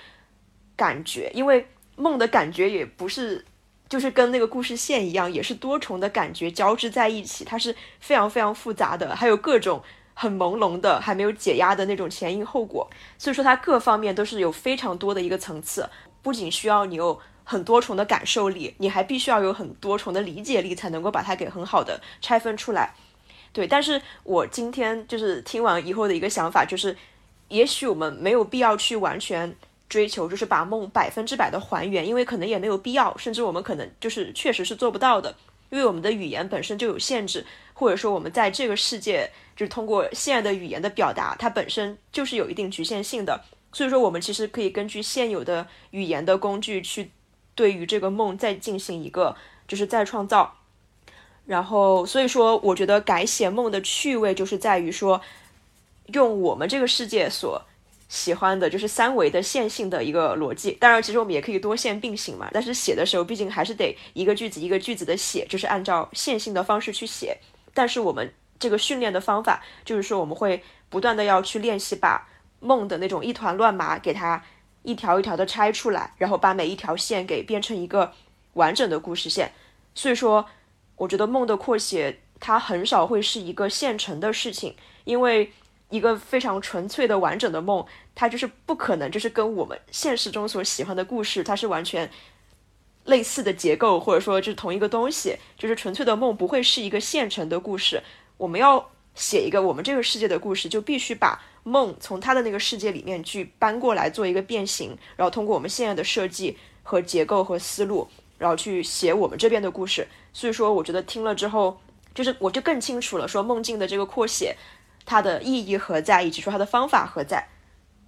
感觉，因为梦的感觉也不是。就是跟那个故事线一样，也是多重的感觉交织在一起，它是非常非常复杂的，还有各种很朦胧的、还没有解压的那种前因后果。所以说，它各方面都是有非常多的一个层次，不仅需要你有很多重的感受力，你还必须要有很多重的理解力，才能够把它给很好的拆分出来。对，但是我今天就是听完以后的一个想法，就是也许我们没有必要去完全。追求就是把梦百分之百的还原，因为可能也没有必要，甚至我们可能就是确实是做不到的，因为我们的语言本身就有限制，或者说我们在这个世界就是通过现在的语言的表达，它本身就是有一定局限性的，所以说我们其实可以根据现有的语言的工具去对于这个梦再进行一个就是再创造，然后所以说我觉得改写梦的趣味就是在于说用我们这个世界所。喜欢的就是三维的线性的一个逻辑，当然，其实我们也可以多线并行嘛。但是写的时候，毕竟还是得一个句子一个句子的写，就是按照线性的方式去写。但是我们这个训练的方法，就是说我们会不断的要去练习，把梦的那种一团乱麻给它一条一条的拆出来，然后把每一条线给变成一个完整的故事线。所以说，我觉得梦的扩写它很少会是一个现成的事情，因为。一个非常纯粹的完整的梦，它就是不可能就是跟我们现实中所喜欢的故事，它是完全类似的结构，或者说就是同一个东西。就是纯粹的梦不会是一个现成的故事。我们要写一个我们这个世界的故事，就必须把梦从他的那个世界里面去搬过来做一个变形，然后通过我们现在的设计和结构和思路，然后去写我们这边的故事。所以说，我觉得听了之后，就是我就更清楚了，说梦境的这个扩写。它的意义何在，以及说它的方法何在？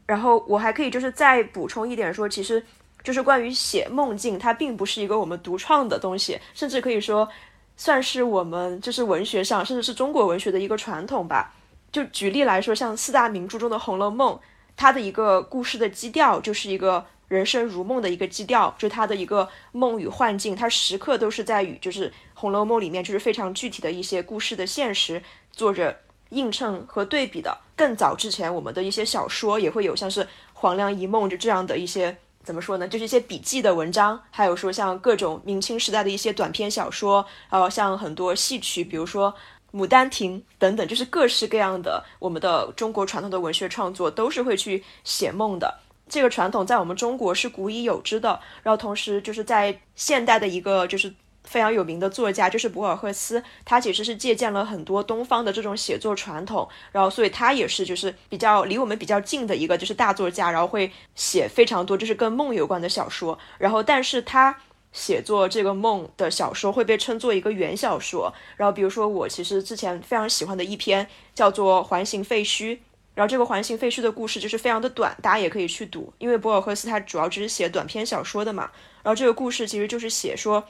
然后我还可以就是再补充一点说，其实就是关于写梦境，它并不是一个我们独创的东西，甚至可以说算是我们就是文学上，甚至是中国文学的一个传统吧。就举例来说，像四大名著中的《红楼梦》，它的一个故事的基调就是一个人生如梦的一个基调，就它的一个梦与幻境，它时刻都是在与就是《红楼梦》里面就是非常具体的一些故事的现实做着。映衬和对比的，更早之前，我们的一些小说也会有像是《黄粱一梦》就这样的一些，怎么说呢？就是一些笔记的文章，还有说像各种明清时代的一些短篇小说，还有像很多戏曲，比如说《牡丹亭》等等，就是各式各样的我们的中国传统的文学创作都是会去写梦的。这个传统在我们中国是古已有之的。然后同时就是在现代的一个就是。非常有名的作家就是博尔赫斯，他其实是借鉴了很多东方的这种写作传统，然后所以他也是就是比较离我们比较近的一个就是大作家，然后会写非常多就是跟梦有关的小说，然后但是他写作这个梦的小说会被称作一个原小说，然后比如说我其实之前非常喜欢的一篇叫做《环形废墟》，然后这个环形废墟的故事就是非常的短，大家也可以去读，因为博尔赫斯他主要只是写短篇小说的嘛，然后这个故事其实就是写说。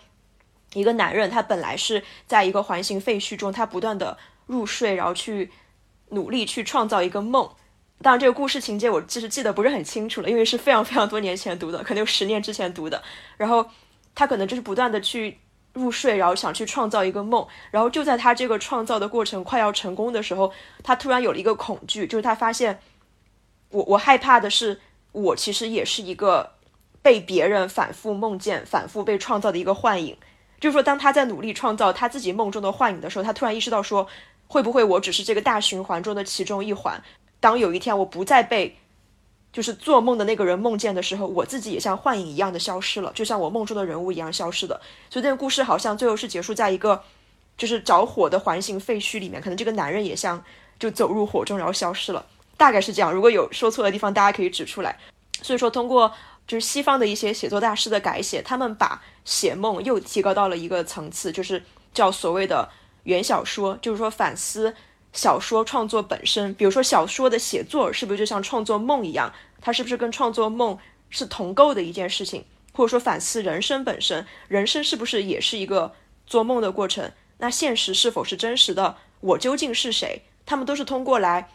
一个男人，他本来是在一个环形废墟中，他不断的入睡，然后去努力去创造一个梦。当然，这个故事情节我其实记得不是很清楚了，因为是非常非常多年前读的，可能有十年之前读的。然后他可能就是不断的去入睡，然后想去创造一个梦。然后就在他这个创造的过程快要成功的时候，他突然有了一个恐惧，就是他发现，我我害怕的是，我其实也是一个被别人反复梦见、反复被创造的一个幻影。就是说，当他在努力创造他自己梦中的幻影的时候，他突然意识到说，会不会我只是这个大循环中的其中一环？当有一天我不再被就是做梦的那个人梦见的时候，我自己也像幻影一样的消失了，就像我梦中的人物一样消失的。所以这个故事好像最后是结束在一个就是着火的环形废墟里面，可能这个男人也像就走入火中然后消失了，大概是这样。如果有说错的地方，大家可以指出来。所以说，通过就是西方的一些写作大师的改写，他们把写梦又提高到了一个层次，就是叫所谓的原小说，就是说反思小说创作本身。比如说小说的写作是不是就像创作梦一样，它是不是跟创作梦是同构的一件事情？或者说反思人生本身，人生是不是也是一个做梦的过程？那现实是否是真实的？我究竟是谁？他们都是通过来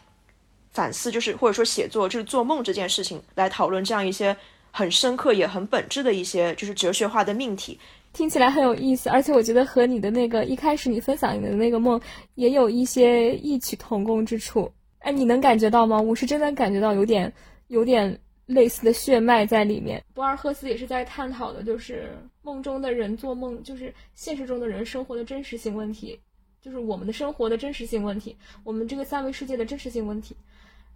反思，就是或者说写作，就是做梦这件事情来讨论这样一些。很深刻也很本质的一些就是哲学化的命题，听起来很有意思，而且我觉得和你的那个一开始你分享你的那个梦也有一些异曲同工之处。哎，你能感觉到吗？我是真的感觉到有点有点类似的血脉在里面。博尔赫斯也是在探讨的，就是梦中的人做梦，就是现实中的人生活的真实性问题，就是我们的生活的真实性问题，我们这个三维世界的真实性问题。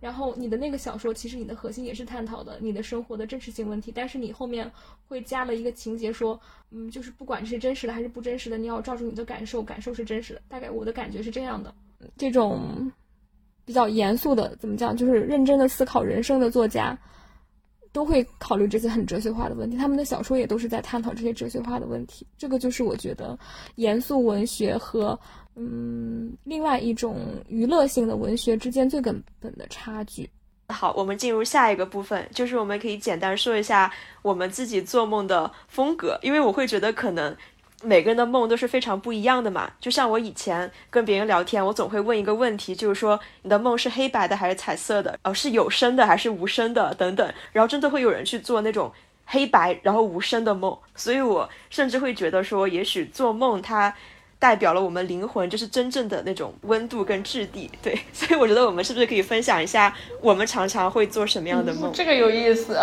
然后你的那个小说，其实你的核心也是探讨的你的生活的真实性问题，但是你后面会加了一个情节，说，嗯，就是不管是真实的还是不真实的，你要照住你的感受，感受是真实的。大概我的感觉是这样的。这种比较严肃的，怎么讲，就是认真的思考人生的作家，都会考虑这些很哲学化的问题。他们的小说也都是在探讨这些哲学化的问题。这个就是我觉得严肃文学和。嗯，另外一种娱乐性的文学之间最根本的差距。好，我们进入下一个部分，就是我们可以简单说一下我们自己做梦的风格，因为我会觉得可能每个人的梦都是非常不一样的嘛。就像我以前跟别人聊天，我总会问一个问题，就是说你的梦是黑白的还是彩色的？哦，是有声的还是无声的？等等。然后真的会有人去做那种黑白然后无声的梦，所以我甚至会觉得说，也许做梦它。代表了我们灵魂，就是真正的那种温度跟质地，对，所以我觉得我们是不是可以分享一下，我们常常会做什么样的梦？这个有意思，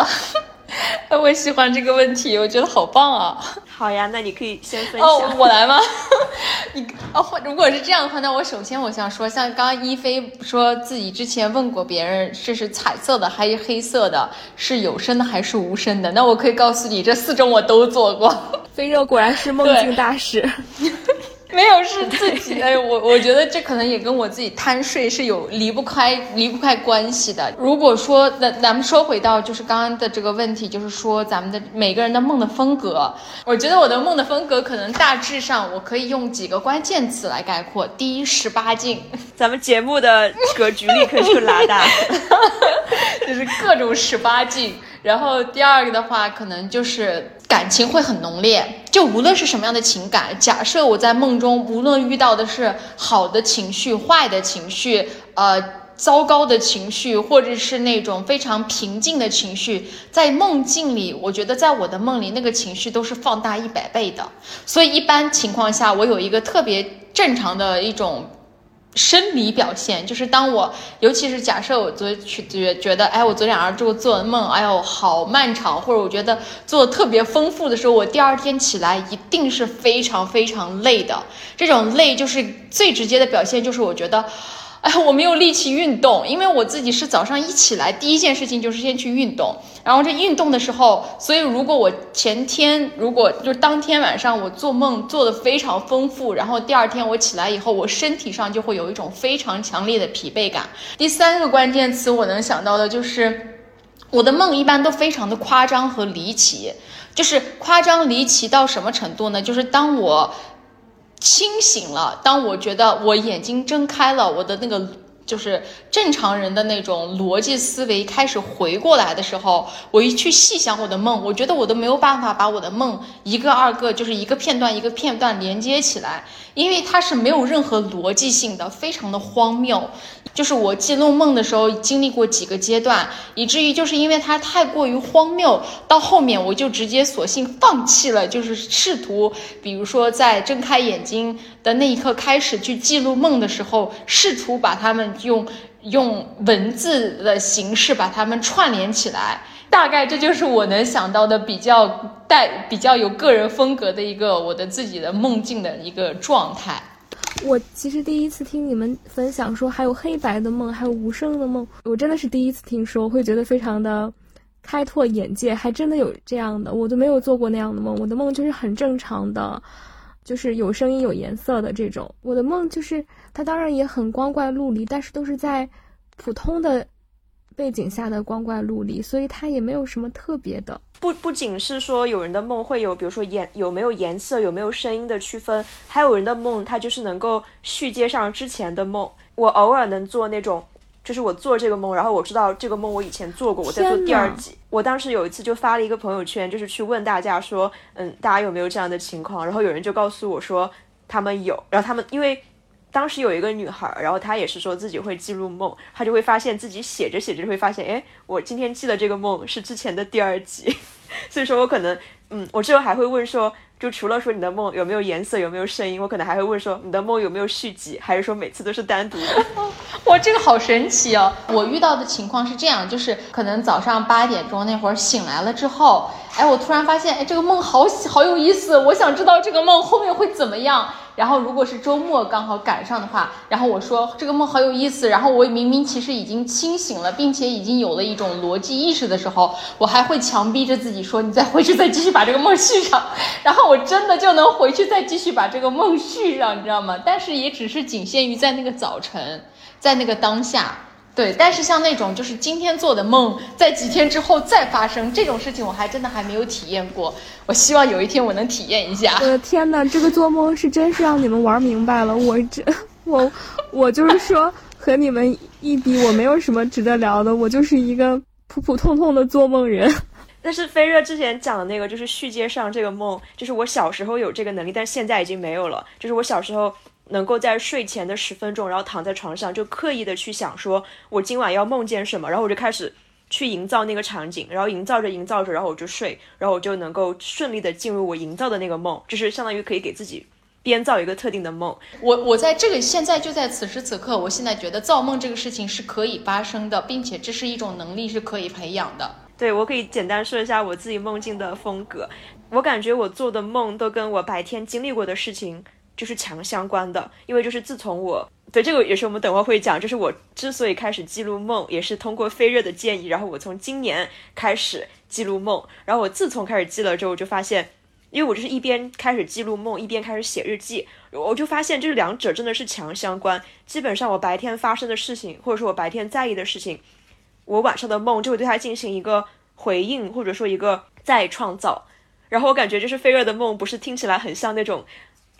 我喜欢这个问题，我觉得好棒啊！好呀，那你可以先分享。哦，我来吗？你哦，如果是这样的话，那我首先我想说，像刚刚一菲说自己之前问过别人，这是彩色的还是黑色的，是有声的还是无声的？那我可以告诉你，这四种我都做过。飞热果然是梦境大师。没有是自己，哎，我我觉得这可能也跟我自己贪睡是有离不开离不开关系的。如果说那咱们说回到就是刚刚的这个问题，就是说咱们的每个人的梦的风格，我觉得我的梦的风格可能大致上我可以用几个关键词来概括：第一，十八禁，咱们节目的格局立刻就拉大，就是各种十八禁。然后第二个的话，可能就是感情会很浓烈，就无论是什么样的情感，假设我在梦中，无论遇到的是好的情绪、坏的情绪，呃，糟糕的情绪，或者是那种非常平静的情绪，在梦境里，我觉得在我的梦里，那个情绪都是放大一百倍的。所以一般情况下，我有一个特别正常的一种。生理表现就是当我，尤其是假设我昨去觉觉得，哎，我昨天晚上做做的梦，哎呦，好漫长，或者我觉得做的特别丰富的时候，我第二天起来一定是非常非常累的。这种累就是最直接的表现，就是我觉得。哎，我没有力气运动，因为我自己是早上一起来第一件事情就是先去运动，然后这运动的时候，所以如果我前天如果就是当天晚上我做梦做的非常丰富，然后第二天我起来以后，我身体上就会有一种非常强烈的疲惫感。第三个关键词我能想到的就是，我的梦一般都非常的夸张和离奇，就是夸张离奇到什么程度呢？就是当我。清醒了，当我觉得我眼睛睁开了，我的那个就是正常人的那种逻辑思维开始回过来的时候，我一去细想我的梦，我觉得我都没有办法把我的梦一个二个就是一个片段一个片段连接起来，因为它是没有任何逻辑性的，非常的荒谬。就是我记录梦的时候经历过几个阶段，以至于就是因为它太过于荒谬，到后面我就直接索性放弃了，就是试图，比如说在睁开眼睛的那一刻开始去记录梦的时候，试图把它们用用文字的形式把它们串联起来。大概这就是我能想到的比较带比较有个人风格的一个我的自己的梦境的一个状态。我其实第一次听你们分享说还有黑白的梦，还有无声的梦，我真的是第一次听说，会觉得非常的开拓眼界，还真的有这样的，我都没有做过那样的梦。我的梦就是很正常的，就是有声音、有颜色的这种。我的梦就是它当然也很光怪陆离，但是都是在普通的背景下的光怪陆离，所以它也没有什么特别的。不不仅是说有人的梦会有，比如说颜有没有颜色，有没有声音的区分，还有人的梦它就是能够续接上之前的梦。我偶尔能做那种，就是我做这个梦，然后我知道这个梦我以前做过，我在做第二集。我当时有一次就发了一个朋友圈，就是去问大家说，嗯，大家有没有这样的情况？然后有人就告诉我说他们有，然后他们因为。当时有一个女孩，然后她也是说自己会记录梦，她就会发现自己写着写着就会发现，哎，我今天记的这个梦是之前的第二集，所以说我可能，嗯，我之后还会问说，就除了说你的梦有没有颜色，有没有声音，我可能还会问说你的梦有没有续集，还是说每次都是单独的？哇，这个好神奇哦！我遇到的情况是这样，就是可能早上八点钟那会儿醒来了之后，哎，我突然发现，哎，这个梦好好有意思，我想知道这个梦后面会怎么样。然后，如果是周末刚好赶上的话，然后我说这个梦好有意思。然后我明明其实已经清醒了，并且已经有了一种逻辑意识的时候，我还会强逼着自己说：“你再回去，再继续把这个梦续上。”然后我真的就能回去再继续把这个梦续上，你知道吗？但是也只是仅限于在那个早晨，在那个当下。对，但是像那种就是今天做的梦，在几天之后再发生这种事情，我还真的还没有体验过。我希望有一天我能体验一下。我 的天哪，这个做梦是真是让你们玩明白了。我这 我我就是说和你们一比，我没有什么值得聊的，我就是一个普普通通的做梦人。但是飞热之前讲的那个就是续接上这个梦，就是我小时候有这个能力，但现在已经没有了。就是我小时候。能够在睡前的十分钟，然后躺在床上，就刻意的去想，说我今晚要梦见什么，然后我就开始去营造那个场景，然后营造着营造着，然后我就睡，然后我就能够顺利的进入我营造的那个梦，就是相当于可以给自己编造一个特定的梦。我我在这个现在就在此时此刻，我现在觉得造梦这个事情是可以发生的，并且这是一种能力是可以培养的。对我可以简单说一下我自己梦境的风格，我感觉我做的梦都跟我白天经历过的事情。就是强相关的，因为就是自从我对这个也是我们等会会讲，就是我之所以开始记录梦，也是通过飞热的建议，然后我从今年开始记录梦，然后我自从开始记了之后，我就发现，因为我就是一边开始记录梦，一边开始写日记，我就发现这两者真的是强相关。基本上我白天发生的事情，或者说我白天在意的事情，我晚上的梦就会对它进行一个回应，或者说一个再创造。然后我感觉就是飞热的梦，不是听起来很像那种。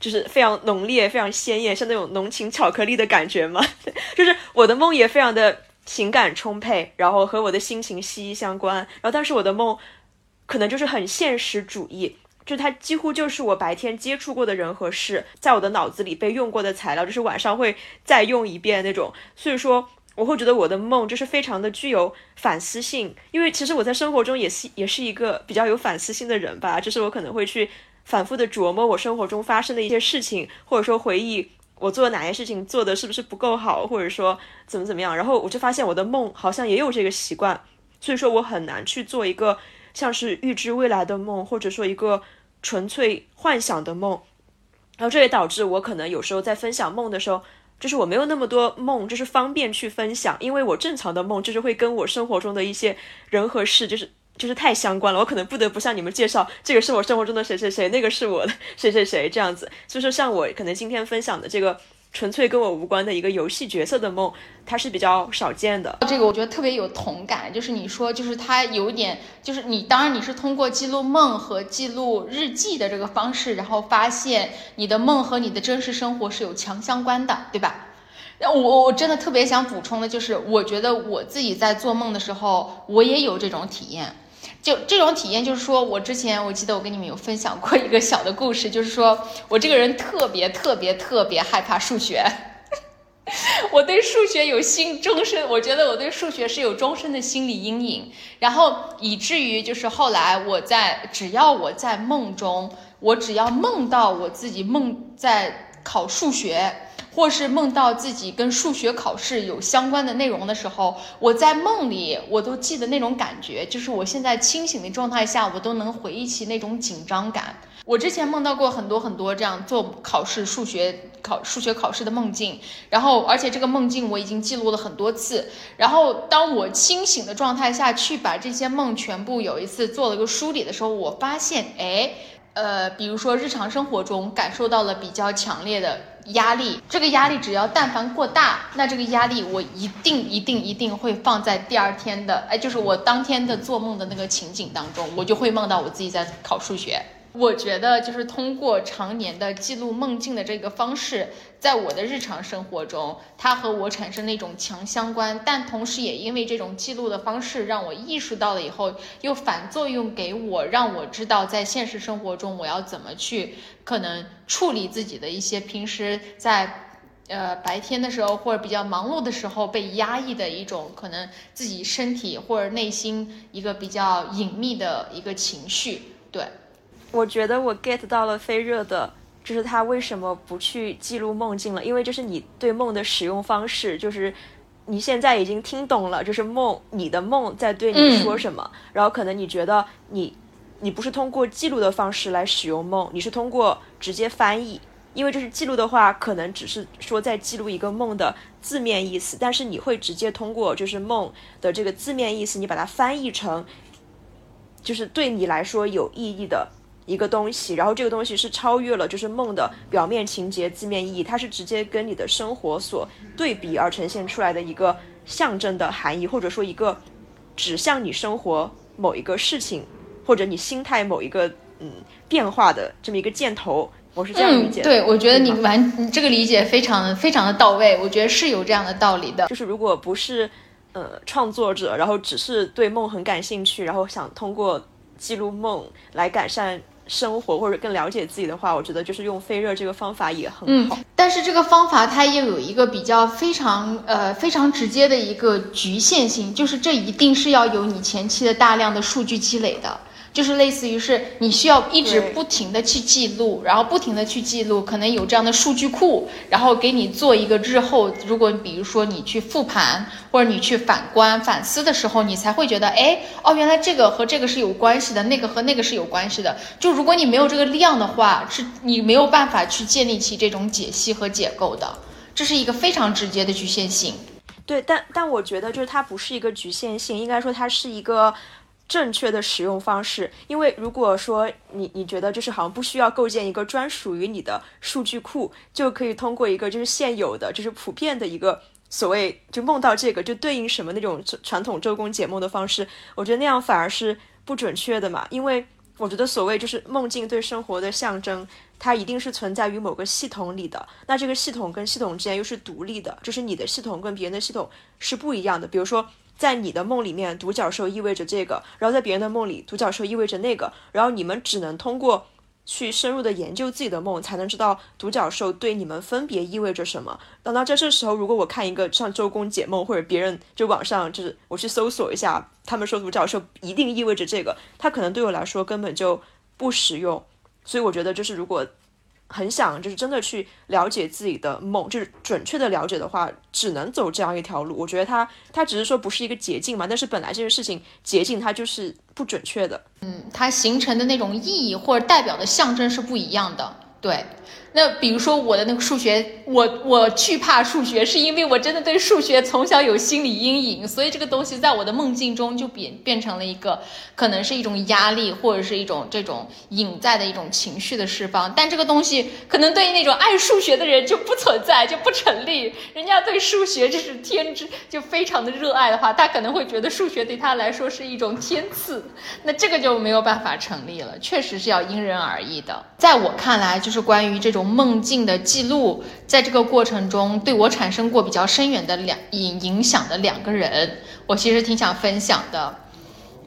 就是非常浓烈、非常鲜艳，像那种浓情巧克力的感觉嘛。就是我的梦也非常的情感充沛，然后和我的心情息息相关。然后，但是我的梦可能就是很现实主义，就它几乎就是我白天接触过的人和事，在我的脑子里被用过的材料，就是晚上会再用一遍那种。所以说，我会觉得我的梦就是非常的具有反思性，因为其实我在生活中也是也是一个比较有反思性的人吧，就是我可能会去。反复的琢磨我生活中发生的一些事情，或者说回忆我做哪些事情做的是不是不够好，或者说怎么怎么样，然后我就发现我的梦好像也有这个习惯，所以说我很难去做一个像是预知未来的梦，或者说一个纯粹幻想的梦，然后这也导致我可能有时候在分享梦的时候，就是我没有那么多梦，就是方便去分享，因为我正常的梦就是会跟我生活中的一些人和事就是。就是太相关了，我可能不得不向你们介绍，这个是我生活中的谁谁谁，那个是我的谁谁谁，这样子。所以说，像我可能今天分享的这个纯粹跟我无关的一个游戏角色的梦，它是比较少见的。这个我觉得特别有同感，就是你说，就是它有点，就是你当然你是通过记录梦和记录日记的这个方式，然后发现你的梦和你的真实生活是有强相关的，对吧？那我我真的特别想补充的就是，我觉得我自己在做梦的时候，我也有这种体验。就这种体验，就是说我之前我记得我跟你们有分享过一个小的故事，就是说我这个人特别特别特别害怕数学，我对数学有心终身，我觉得我对数学是有终身的心理阴影，然后以至于就是后来我在只要我在梦中，我只要梦到我自己梦在考数学。或是梦到自己跟数学考试有相关的内容的时候，我在梦里我都记得那种感觉，就是我现在清醒的状态下，我都能回忆起那种紧张感。我之前梦到过很多很多这样做考试、数学考数学考试的梦境，然后而且这个梦境我已经记录了很多次。然后当我清醒的状态下去把这些梦全部有一次做了个梳理的时候，我发现，哎。呃，比如说日常生活中感受到了比较强烈的压力，这个压力只要但凡过大，那这个压力我一定一定一定会放在第二天的，哎，就是我当天的做梦的那个情景当中，我就会梦到我自己在考数学。我觉得就是通过常年的记录梦境的这个方式，在我的日常生活中，它和我产生了一种强相关，但同时也因为这种记录的方式，让我意识到了以后，又反作用给我，让我知道在现实生活中我要怎么去可能处理自己的一些平时在呃白天的时候或者比较忙碌的时候被压抑的一种可能自己身体或者内心一个比较隐秘的一个情绪，对。我觉得我 get 到了飞热的，就是他为什么不去记录梦境了？因为就是你对梦的使用方式，就是你现在已经听懂了，就是梦，你的梦在对你说什么。然后可能你觉得你，你不是通过记录的方式来使用梦，你是通过直接翻译。因为就是记录的话，可能只是说在记录一个梦的字面意思，但是你会直接通过就是梦的这个字面意思，你把它翻译成，就是对你来说有意义的。一个东西，然后这个东西是超越了就是梦的表面情节、字面意义，它是直接跟你的生活所对比而呈现出来的一个象征的含义，或者说一个指向你生活某一个事情或者你心态某一个嗯变化的这么一个箭头。我是这样理解。对，我觉得你完你这个理解非常非常的到位，我觉得是有这样的道理的。就是如果不是呃创作者，然后只是对梦很感兴趣，然后想通过记录梦来改善。生活或者更了解自己的话，我觉得就是用飞热这个方法也很好。但是这个方法它也有一个比较非常呃非常直接的一个局限性，就是这一定是要有你前期的大量的数据积累的。就是类似于是你需要一直不停的去记录，然后不停的去记录，可能有这样的数据库，然后给你做一个日后，如果比如说你去复盘或者你去反观反思的时候，你才会觉得，哎，哦，原来这个和这个是有关系的，那个和那个是有关系的。就如果你没有这个量的话，是你没有办法去建立起这种解析和解构的，这是一个非常直接的局限性。对，但但我觉得就是它不是一个局限性，应该说它是一个正确的使用方式。因为如果说你你觉得就是好像不需要构建一个专属于你的数据库，就可以通过一个就是现有的就是普遍的一个所谓就梦到这个就对应什么那种传统周公解梦的方式，我觉得那样反而是不准确的嘛。因为我觉得所谓就是梦境对生活的象征，它一定是存在于某个系统里的。那这个系统跟系统之间又是独立的，就是你的系统跟别人的系统是不一样的。比如说，在你的梦里面，独角兽意味着这个，然后在别人的梦里，独角兽意味着那个，然后你们只能通过去深入的研究自己的梦，才能知道独角兽对你们分别意味着什么。等到这这时候，如果我看一个像周公解梦，或者别人就网上就是我去搜索一下，他们说独角兽一定意味着这个，它可能对我来说根本就不实用。所以我觉得，就是如果很想就是真的去了解自己的梦，就是准确的了解的话，只能走这样一条路。我觉得它它只是说不是一个捷径嘛，但是本来这件事情捷径它就是不准确的。嗯它形成的那种意义或者代表的象征是不一样的。对，那比如说我的那个数学，我我惧怕数学，是因为我真的对数学从小有心理阴影，所以这个东西在我的梦境中就变变成了一个可能是一种压力，或者是一种这种隐在的一种情绪的释放。但这个东西可能对于那种爱数学的人就不存在，就不成立。人家对数学就是天之就非常的热爱的话，他可能会觉得数学对他来说是一种天赐，那这个就没有办法成立了。确实是要因人而异的。在我看来，就是关于这种梦境的记录，在这个过程中对我产生过比较深远的两影影响的两个人，我其实挺想分享的。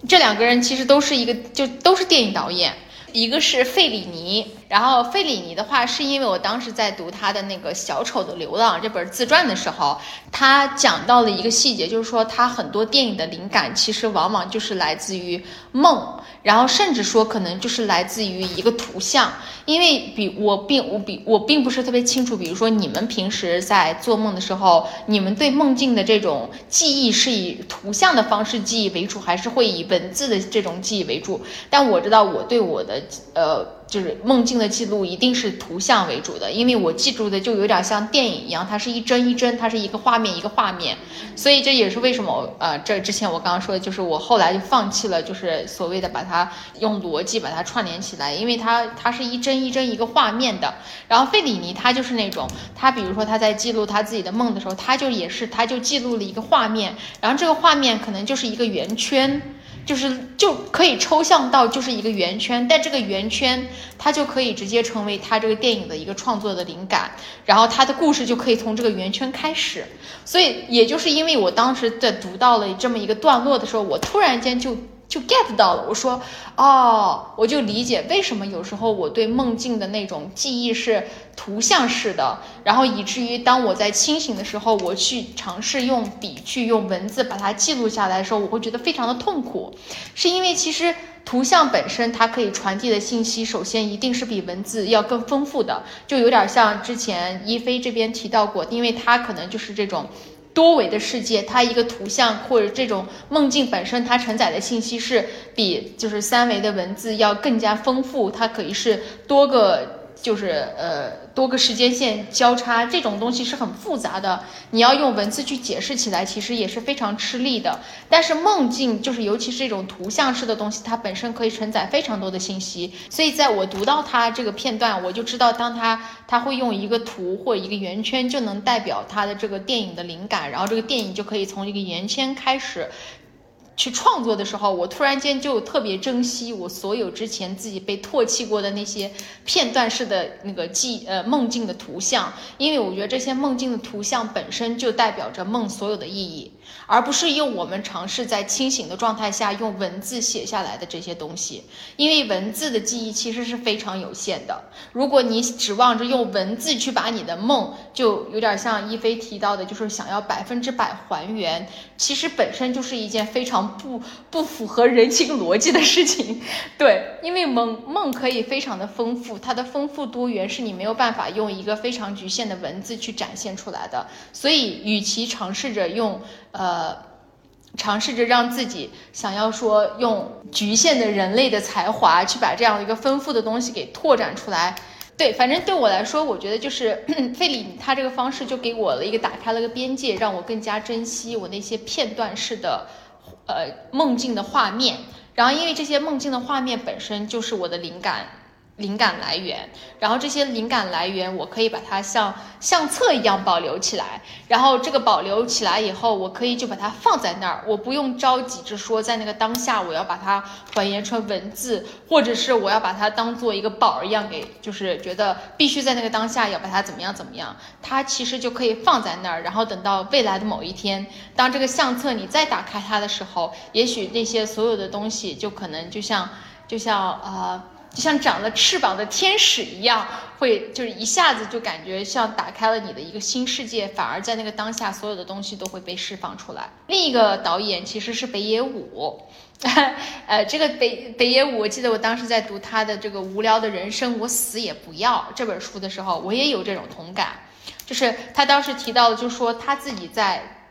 这两个人其实都是一个，就都是电影导演，一个是费里尼。然后费里尼的话，是因为我当时在读他的那个《小丑的流浪》这本自传的时候，他讲到了一个细节，就是说他很多电影的灵感其实往往就是来自于梦，然后甚至说可能就是来自于一个图像。因为比我并我比我并不是特别清楚，比如说你们平时在做梦的时候，你们对梦境的这种记忆是以图像的方式记忆为主，还是会以文字的这种记忆为主？但我知道我对我的呃。就是梦境的记录一定是图像为主的，因为我记住的就有点像电影一样，它是一帧一帧，它是一个画面一个画面，所以这也是为什么呃，这之前我刚刚说的就是我后来就放弃了，就是所谓的把它用逻辑把它串联起来，因为它它是一帧一帧一个画面的。然后费里尼他就是那种，他比如说他在记录他自己的梦的时候，他就也是他就记录了一个画面，然后这个画面可能就是一个圆圈。就是就可以抽象到就是一个圆圈，但这个圆圈它就可以直接成为他这个电影的一个创作的灵感，然后他的故事就可以从这个圆圈开始。所以也就是因为我当时在读到了这么一个段落的时候，我突然间就就 get 到了，我说哦，我就理解为什么有时候我对梦境的那种记忆是图像式的，然后以至于当我在清醒的时候，我去尝试用笔去用文字把它记录下来的时候，我会觉得非常的痛苦，是因为其实图像本身它可以传递的信息，首先一定是比文字要更丰富的，就有点像之前一菲这边提到过，因为它可能就是这种。多维的世界，它一个图像或者这种梦境本身，它承载的信息是比就是三维的文字要更加丰富，它可以是多个就是呃多个时间线交叉，这种东西是很复杂的，你要用文字去解释起来，其实也是非常吃力的。但是梦境就是尤其是这种图像式的东西，它本身可以承载非常多的信息，所以在我读到它这个片段，我就知道当它他会用一个图或一个圆圈就能代表他的这个电影的灵感，然后这个电影就可以从一个圆圈开始去创作的时候，我突然间就特别珍惜我所有之前自己被唾弃过的那些片段式的那个记呃梦境的图像，因为我觉得这些梦境的图像本身就代表着梦所有的意义。而不是用我们尝试在清醒的状态下用文字写下来的这些东西，因为文字的记忆其实是非常有限的。如果你指望着用文字去把你的梦，就有点像一菲提到的，就是想要百分之百还原，其实本身就是一件非常不不符合人性逻辑的事情。对，因为梦梦可以非常的丰富，它的丰富多元是你没有办法用一个非常局限的文字去展现出来的。所以，与其尝试着用呃，尝试着让自己想要说用局限的人类的才华去把这样一个丰富的东西给拓展出来。对，反正对我来说，我觉得就是 费里他这个方式就给我了一个打开了个边界，让我更加珍惜我那些片段式的呃梦境的画面。然后，因为这些梦境的画面本身就是我的灵感。灵感来源，然后这些灵感来源，我可以把它像相册一样保留起来。然后这个保留起来以后，我可以就把它放在那儿，我不用着急着说在那个当下我要把它还原成文字，或者是我要把它当做一个宝儿一样给，就是觉得必须在那个当下要把它怎么样怎么样。它其实就可以放在那儿，然后等到未来的某一天，当这个相册你再打开它的时候，也许那些所有的东西就可能就像就像呃。就像长了翅膀的天使一样，会就是一下子就感觉像打开了你的一个新世界，反而在那个当下，所有的东西都会被释放出来。另一个导演其实是北野武，呃，这个北北野武，我记得我当时在读他的这个《无聊的人生，我死也不要》这本书的时候，我也有这种同感，就是他当时提到的，就说他自己在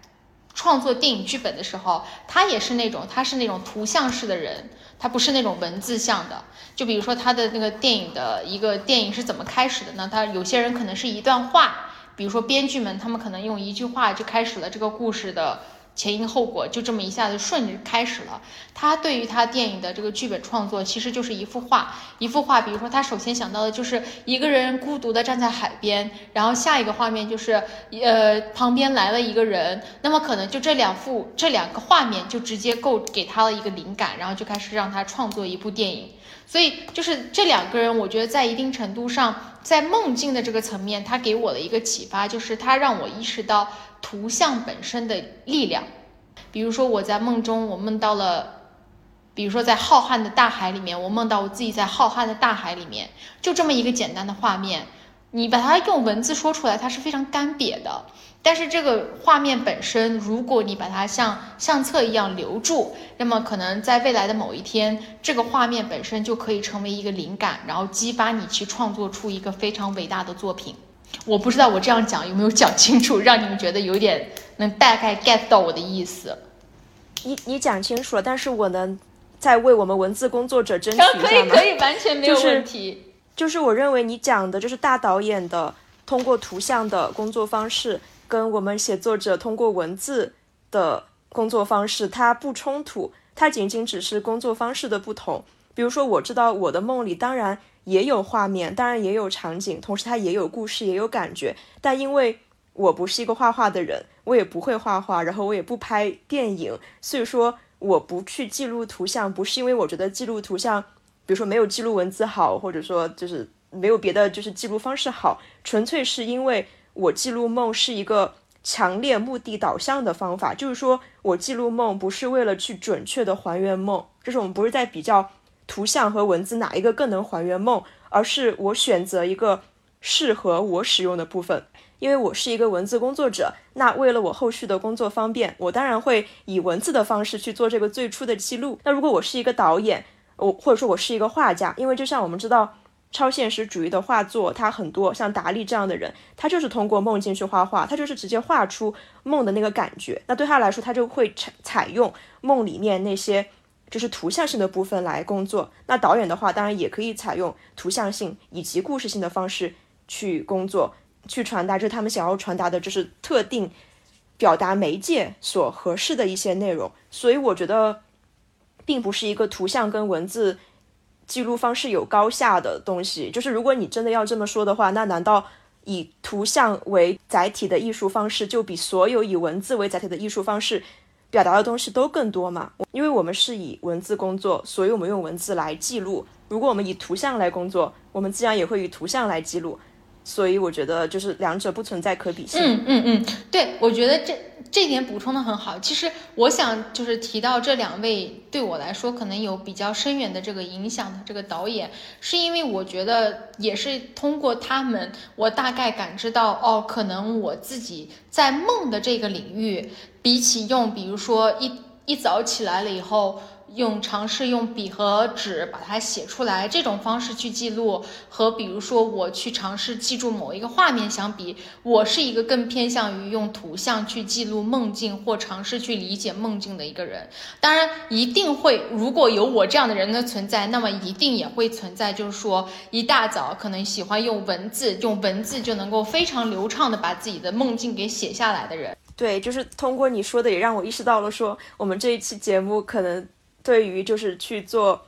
创作电影剧本的时候，他也是那种他是那种图像式的人。它不是那种文字像的，就比如说它的那个电影的一个电影是怎么开始的呢？它有些人可能是一段话，比如说编剧们，他们可能用一句话就开始了这个故事的。前因后果就这么一下子顺着开始了。他对于他电影的这个剧本创作，其实就是一幅画，一幅画。比如说，他首先想到的就是一个人孤独的站在海边，然后下一个画面就是，呃，旁边来了一个人。那么可能就这两幅这两个画面就直接够给他了一个灵感，然后就开始让他创作一部电影。所以就是这两个人，我觉得在一定程度上，在梦境的这个层面，他给我的一个启发就是他让我意识到。图像本身的力量，比如说我在梦中，我梦到了，比如说在浩瀚的大海里面，我梦到我自己在浩瀚的大海里面，就这么一个简单的画面，你把它用文字说出来，它是非常干瘪的。但是这个画面本身，如果你把它像相册一样留住，那么可能在未来的某一天，这个画面本身就可以成为一个灵感，然后激发你去创作出一个非常伟大的作品。我不知道我这样讲有没有讲清楚，让你们觉得有点能大概 get 到我的意思。你你讲清楚了，但是我能再为我们文字工作者争取一下吗？可以可以，完全没有 问题。就是我认为你讲的就是大导演的通过图像的工作方式，跟我们写作者通过文字的工作方式，它不冲突，它仅仅只是工作方式的不同。比如说，我知道我的梦里，当然。也有画面，当然也有场景，同时它也有故事，也有感觉。但因为我不是一个画画的人，我也不会画画，然后我也不拍电影，所以说我不去记录图像，不是因为我觉得记录图像，比如说没有记录文字好，或者说就是没有别的就是记录方式好，纯粹是因为我记录梦是一个强烈目的导向的方法，就是说我记录梦不是为了去准确的还原梦，就是我们不是在比较。图像和文字哪一个更能还原梦？而是我选择一个适合我使用的部分，因为我是一个文字工作者。那为了我后续的工作方便，我当然会以文字的方式去做这个最初的记录。那如果我是一个导演，我或者说我是一个画家，因为就像我们知道，超现实主义的画作，它很多像达利这样的人，他就是通过梦境去画画，他就是直接画出梦的那个感觉。那对他来说，他就会采采用梦里面那些。就是图像性的部分来工作。那导演的话，当然也可以采用图像性以及故事性的方式去工作，去传达，就是他们想要传达的，就是特定表达媒介所合适的一些内容。所以我觉得，并不是一个图像跟文字记录方式有高下的东西。就是如果你真的要这么说的话，那难道以图像为载体的艺术方式，就比所有以文字为载体的艺术方式？表达的东西都更多嘛？因为我们是以文字工作，所以我们用文字来记录。如果我们以图像来工作，我们自然也会以图像来记录。所以我觉得就是两者不存在可比性。嗯嗯嗯，对，我觉得这这点补充的很好。其实我想就是提到这两位对我来说可能有比较深远的这个影响的这个导演，是因为我觉得也是通过他们，我大概感知到哦，可能我自己在梦的这个领域，比起用比如说一一早起来了以后。用尝试用笔和纸把它写出来，这种方式去记录，和比如说我去尝试记住某一个画面相比，我是一个更偏向于用图像去记录梦境或尝试去理解梦境的一个人。当然，一定会如果有我这样的人的存在，那么一定也会存在，就是说一大早可能喜欢用文字，用文字就能够非常流畅的把自己的梦境给写下来的人。对，就是通过你说的，也让我意识到了，说我们这一期节目可能。对于就是去做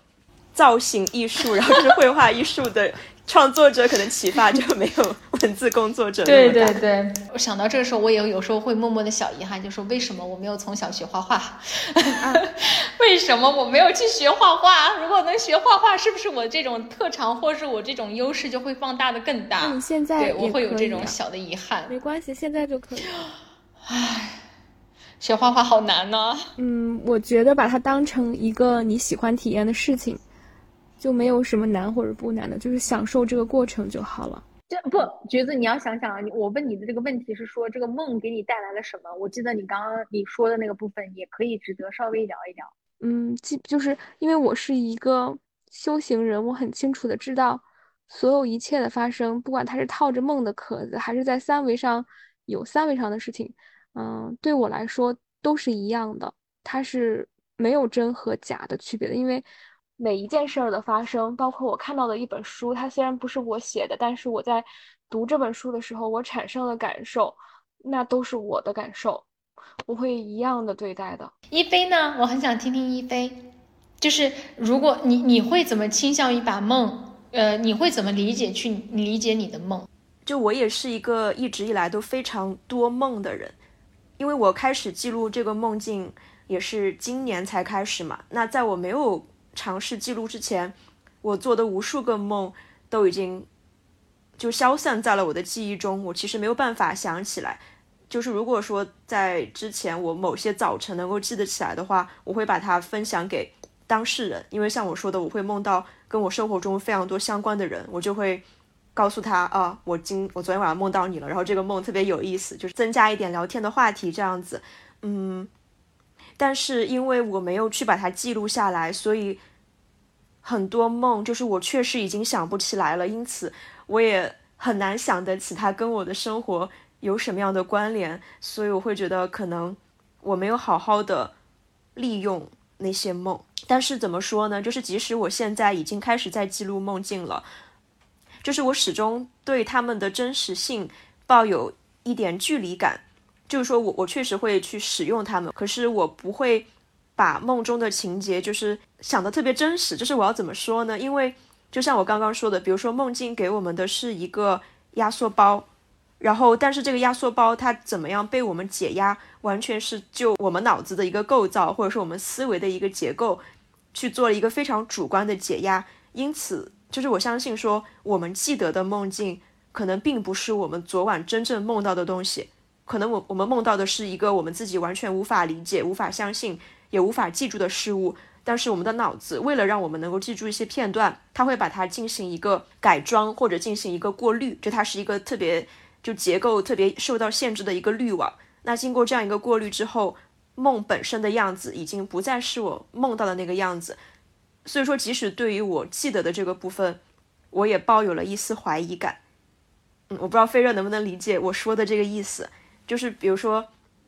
造型艺术，然后就是绘画艺术的创作者，可能启发就没有文字工作者对对对，我想到这个时候，我也有时候会默默的小遗憾，就说为什么我没有从小学画画？为什么我没有去学画画？如果能学画画，是不是我这种特长或是我这种优势就会放大的更大？你现在我会有这种小的遗憾。没关系，现在就可以。唉。学画画好难呢。嗯，我觉得把它当成一个你喜欢体验的事情，就没有什么难或者不难的，就是享受这个过程就好了。这不，橘子，你要想想啊，你我问你的这个问题是说这个梦给你带来了什么？我记得你刚刚你说的那个部分也可以值得稍微聊一聊。嗯，即就是因为我是一个修行人，我很清楚的知道所有一切的发生，不管它是套着梦的壳子，还是在三维上有三维上的事情。嗯，对我来说都是一样的，它是没有真和假的区别的。因为每一件事儿的发生，包括我看到的一本书，它虽然不是我写的，但是我在读这本书的时候，我产生了感受，那都是我的感受，我会一样的对待的。一菲呢？我很想听听一菲，就是如果你你会怎么倾向于把梦，呃，你会怎么理解去理解你的梦？就我也是一个一直以来都非常多梦的人。因为我开始记录这个梦境也是今年才开始嘛，那在我没有尝试记录之前，我做的无数个梦都已经就消散在了我的记忆中，我其实没有办法想起来。就是如果说在之前我某些早晨能够记得起来的话，我会把它分享给当事人，因为像我说的，我会梦到跟我生活中非常多相关的人，我就会。告诉他啊，我今我昨天晚上梦到你了，然后这个梦特别有意思，就是增加一点聊天的话题这样子，嗯，但是因为我没有去把它记录下来，所以很多梦就是我确实已经想不起来了，因此我也很难想得起它跟我的生活有什么样的关联，所以我会觉得可能我没有好好的利用那些梦，但是怎么说呢？就是即使我现在已经开始在记录梦境了。就是我始终对他们的真实性抱有一点距离感，就是说我我确实会去使用他们，可是我不会把梦中的情节就是想的特别真实。就是我要怎么说呢？因为就像我刚刚说的，比如说梦境给我们的是一个压缩包，然后但是这个压缩包它怎么样被我们解压，完全是就我们脑子的一个构造，或者说我们思维的一个结构去做了一个非常主观的解压，因此。就是我相信说，我们记得的梦境可能并不是我们昨晚真正梦到的东西，可能我我们梦到的是一个我们自己完全无法理解、无法相信、也无法记住的事物。但是我们的脑子为了让我们能够记住一些片段，它会把它进行一个改装或者进行一个过滤，就它是一个特别就结构特别受到限制的一个滤网。那经过这样一个过滤之后，梦本身的样子已经不再是我梦到的那个样子。所以说，即使对于我记得的这个部分，我也抱有了一丝怀疑感。嗯，我不知道飞热能不能理解我说的这个意思。就是比如说，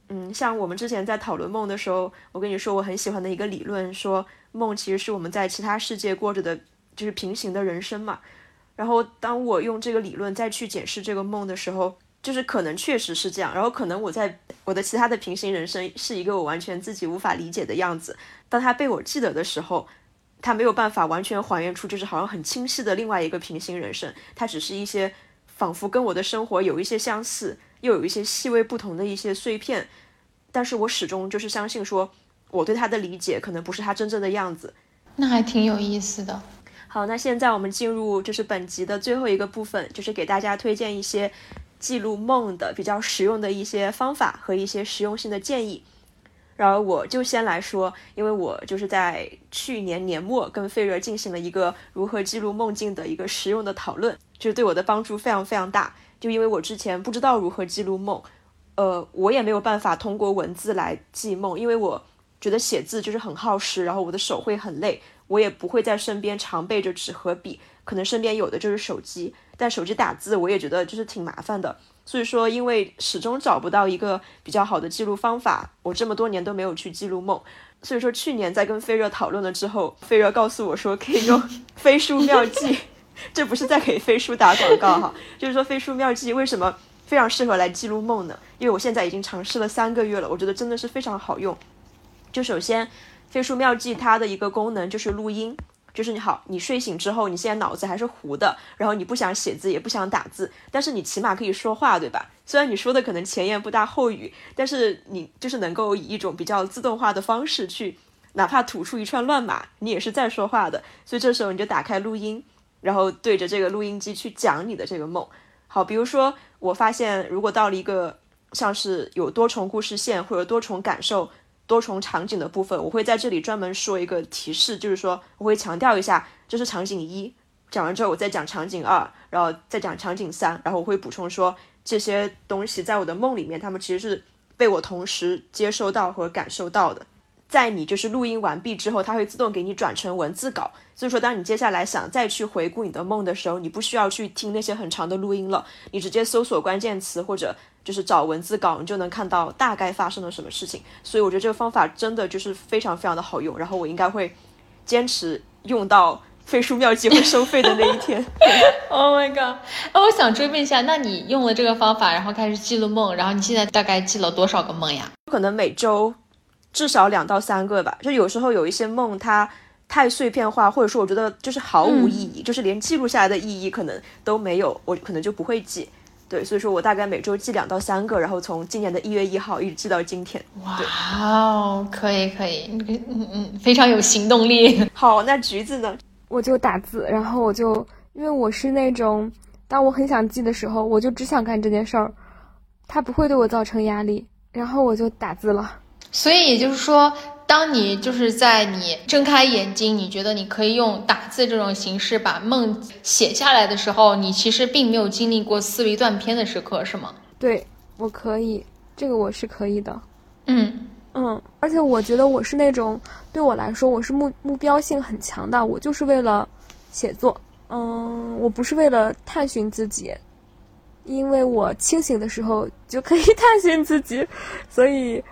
嗯，像我们之前在讨论梦的时候，我跟你说我很喜欢的一个理论，说梦其实是我们在其他世界过着的，就是平行的人生嘛。然后当我用这个理论再去解释这个梦的时候，就是可能确实是这样。然后可能我在我的其他的平行人生是一个我完全自己无法理解的样子。当它被我记得的时候。他没有办法完全还原出，就是好像很清晰的另外一个平行人生。它只是一些仿佛跟我的生活有一些相似，又有一些细微不同的一些碎片。但是我始终就是相信说，我对他的理解可能不是他真正的样子。那还挺有意思的。好，那现在我们进入就是本集的最后一个部分，就是给大家推荐一些记录梦的比较实用的一些方法和一些实用性的建议。然后我就先来说，因为我就是在去年年末跟费热进行了一个如何记录梦境的一个实用的讨论，就是对我的帮助非常非常大。就因为我之前不知道如何记录梦，呃，我也没有办法通过文字来记梦，因为我觉得写字就是很耗时，然后我的手会很累，我也不会在身边常备着纸和笔，可能身边有的就是手机，但手机打字我也觉得就是挺麻烦的。所以说，因为始终找不到一个比较好的记录方法，我这么多年都没有去记录梦。所以说，去年在跟飞热讨论了之后，飞热告诉我说可以用 飞书妙记，这不是在给飞书打广告哈，就是说飞书妙记为什么非常适合来记录梦呢？因为我现在已经尝试了三个月了，我觉得真的是非常好用。就首先，飞书妙记它的一个功能就是录音。就是你好，你睡醒之后，你现在脑子还是糊的，然后你不想写字，也不想打字，但是你起码可以说话，对吧？虽然你说的可能前言不搭后语，但是你就是能够以一种比较自动化的方式去，哪怕吐出一串乱码，你也是在说话的。所以这时候你就打开录音，然后对着这个录音机去讲你的这个梦。好，比如说我发现，如果到了一个像是有多重故事线或者多重感受。多重场景的部分，我会在这里专门说一个提示，就是说我会强调一下，这是场景一，讲完之后我再讲场景二，然后再讲场景三，然后我会补充说这些东西在我的梦里面，他们其实是被我同时接收到和感受到的。在你就是录音完毕之后，它会自动给你转成文字稿，所以说当你接下来想再去回顾你的梦的时候，你不需要去听那些很长的录音了，你直接搜索关键词或者。就是找文字稿，你就能看到大概发生了什么事情，所以我觉得这个方法真的就是非常非常的好用。然后我应该会坚持用到飞书妙计会收费的那一天。Oh my god！那我想追问一下，那你用了这个方法，然后开始记录梦，然后你现在大概记了多少个梦呀？可能每周至少两到三个吧。就有时候有一些梦它太碎片化，或者说我觉得就是毫无意义，就是连记录下来的意义可能都没有，我可能就不会记。对，所以说我大概每周记两到三个，然后从今年的一月一号一直记到今天。哇哦，可以可以，嗯嗯，非常有行动力。好，那橘子呢？我就打字，然后我就因为我是那种，当我很想记的时候，我就只想干这件事儿，它不会对我造成压力，然后我就打字了。所以也就是说。当你就是在你睁开眼睛，你觉得你可以用打字这种形式把梦写下来的时候，你其实并没有经历过思维断片的时刻，是吗？对，我可以，这个我是可以的。嗯嗯，而且我觉得我是那种对我来说我是目目标性很强的，我就是为了写作。嗯，我不是为了探寻自己，因为我清醒的时候就可以 探寻自己，所以。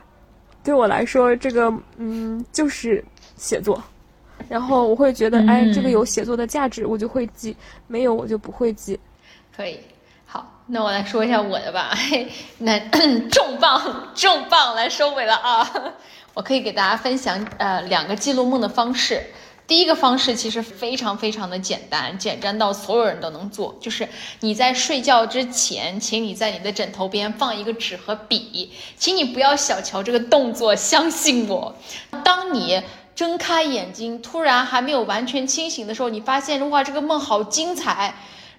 对我来说，这个嗯就是写作，然后我会觉得，哎，这个有写作的价值，我就会记；没有，我就不会记。可以，好，那我来说一下我的吧。嘿，那 重磅重磅来收尾了啊！我可以给大家分享呃两个记录梦的方式。第一个方式其实非常非常的简单，简单到所有人都能做。就是你在睡觉之前，请你在你的枕头边放一个纸和笔，请你不要小瞧这个动作，相信我。当你睁开眼睛，突然还没有完全清醒的时候，你发现哇，这个梦好精彩。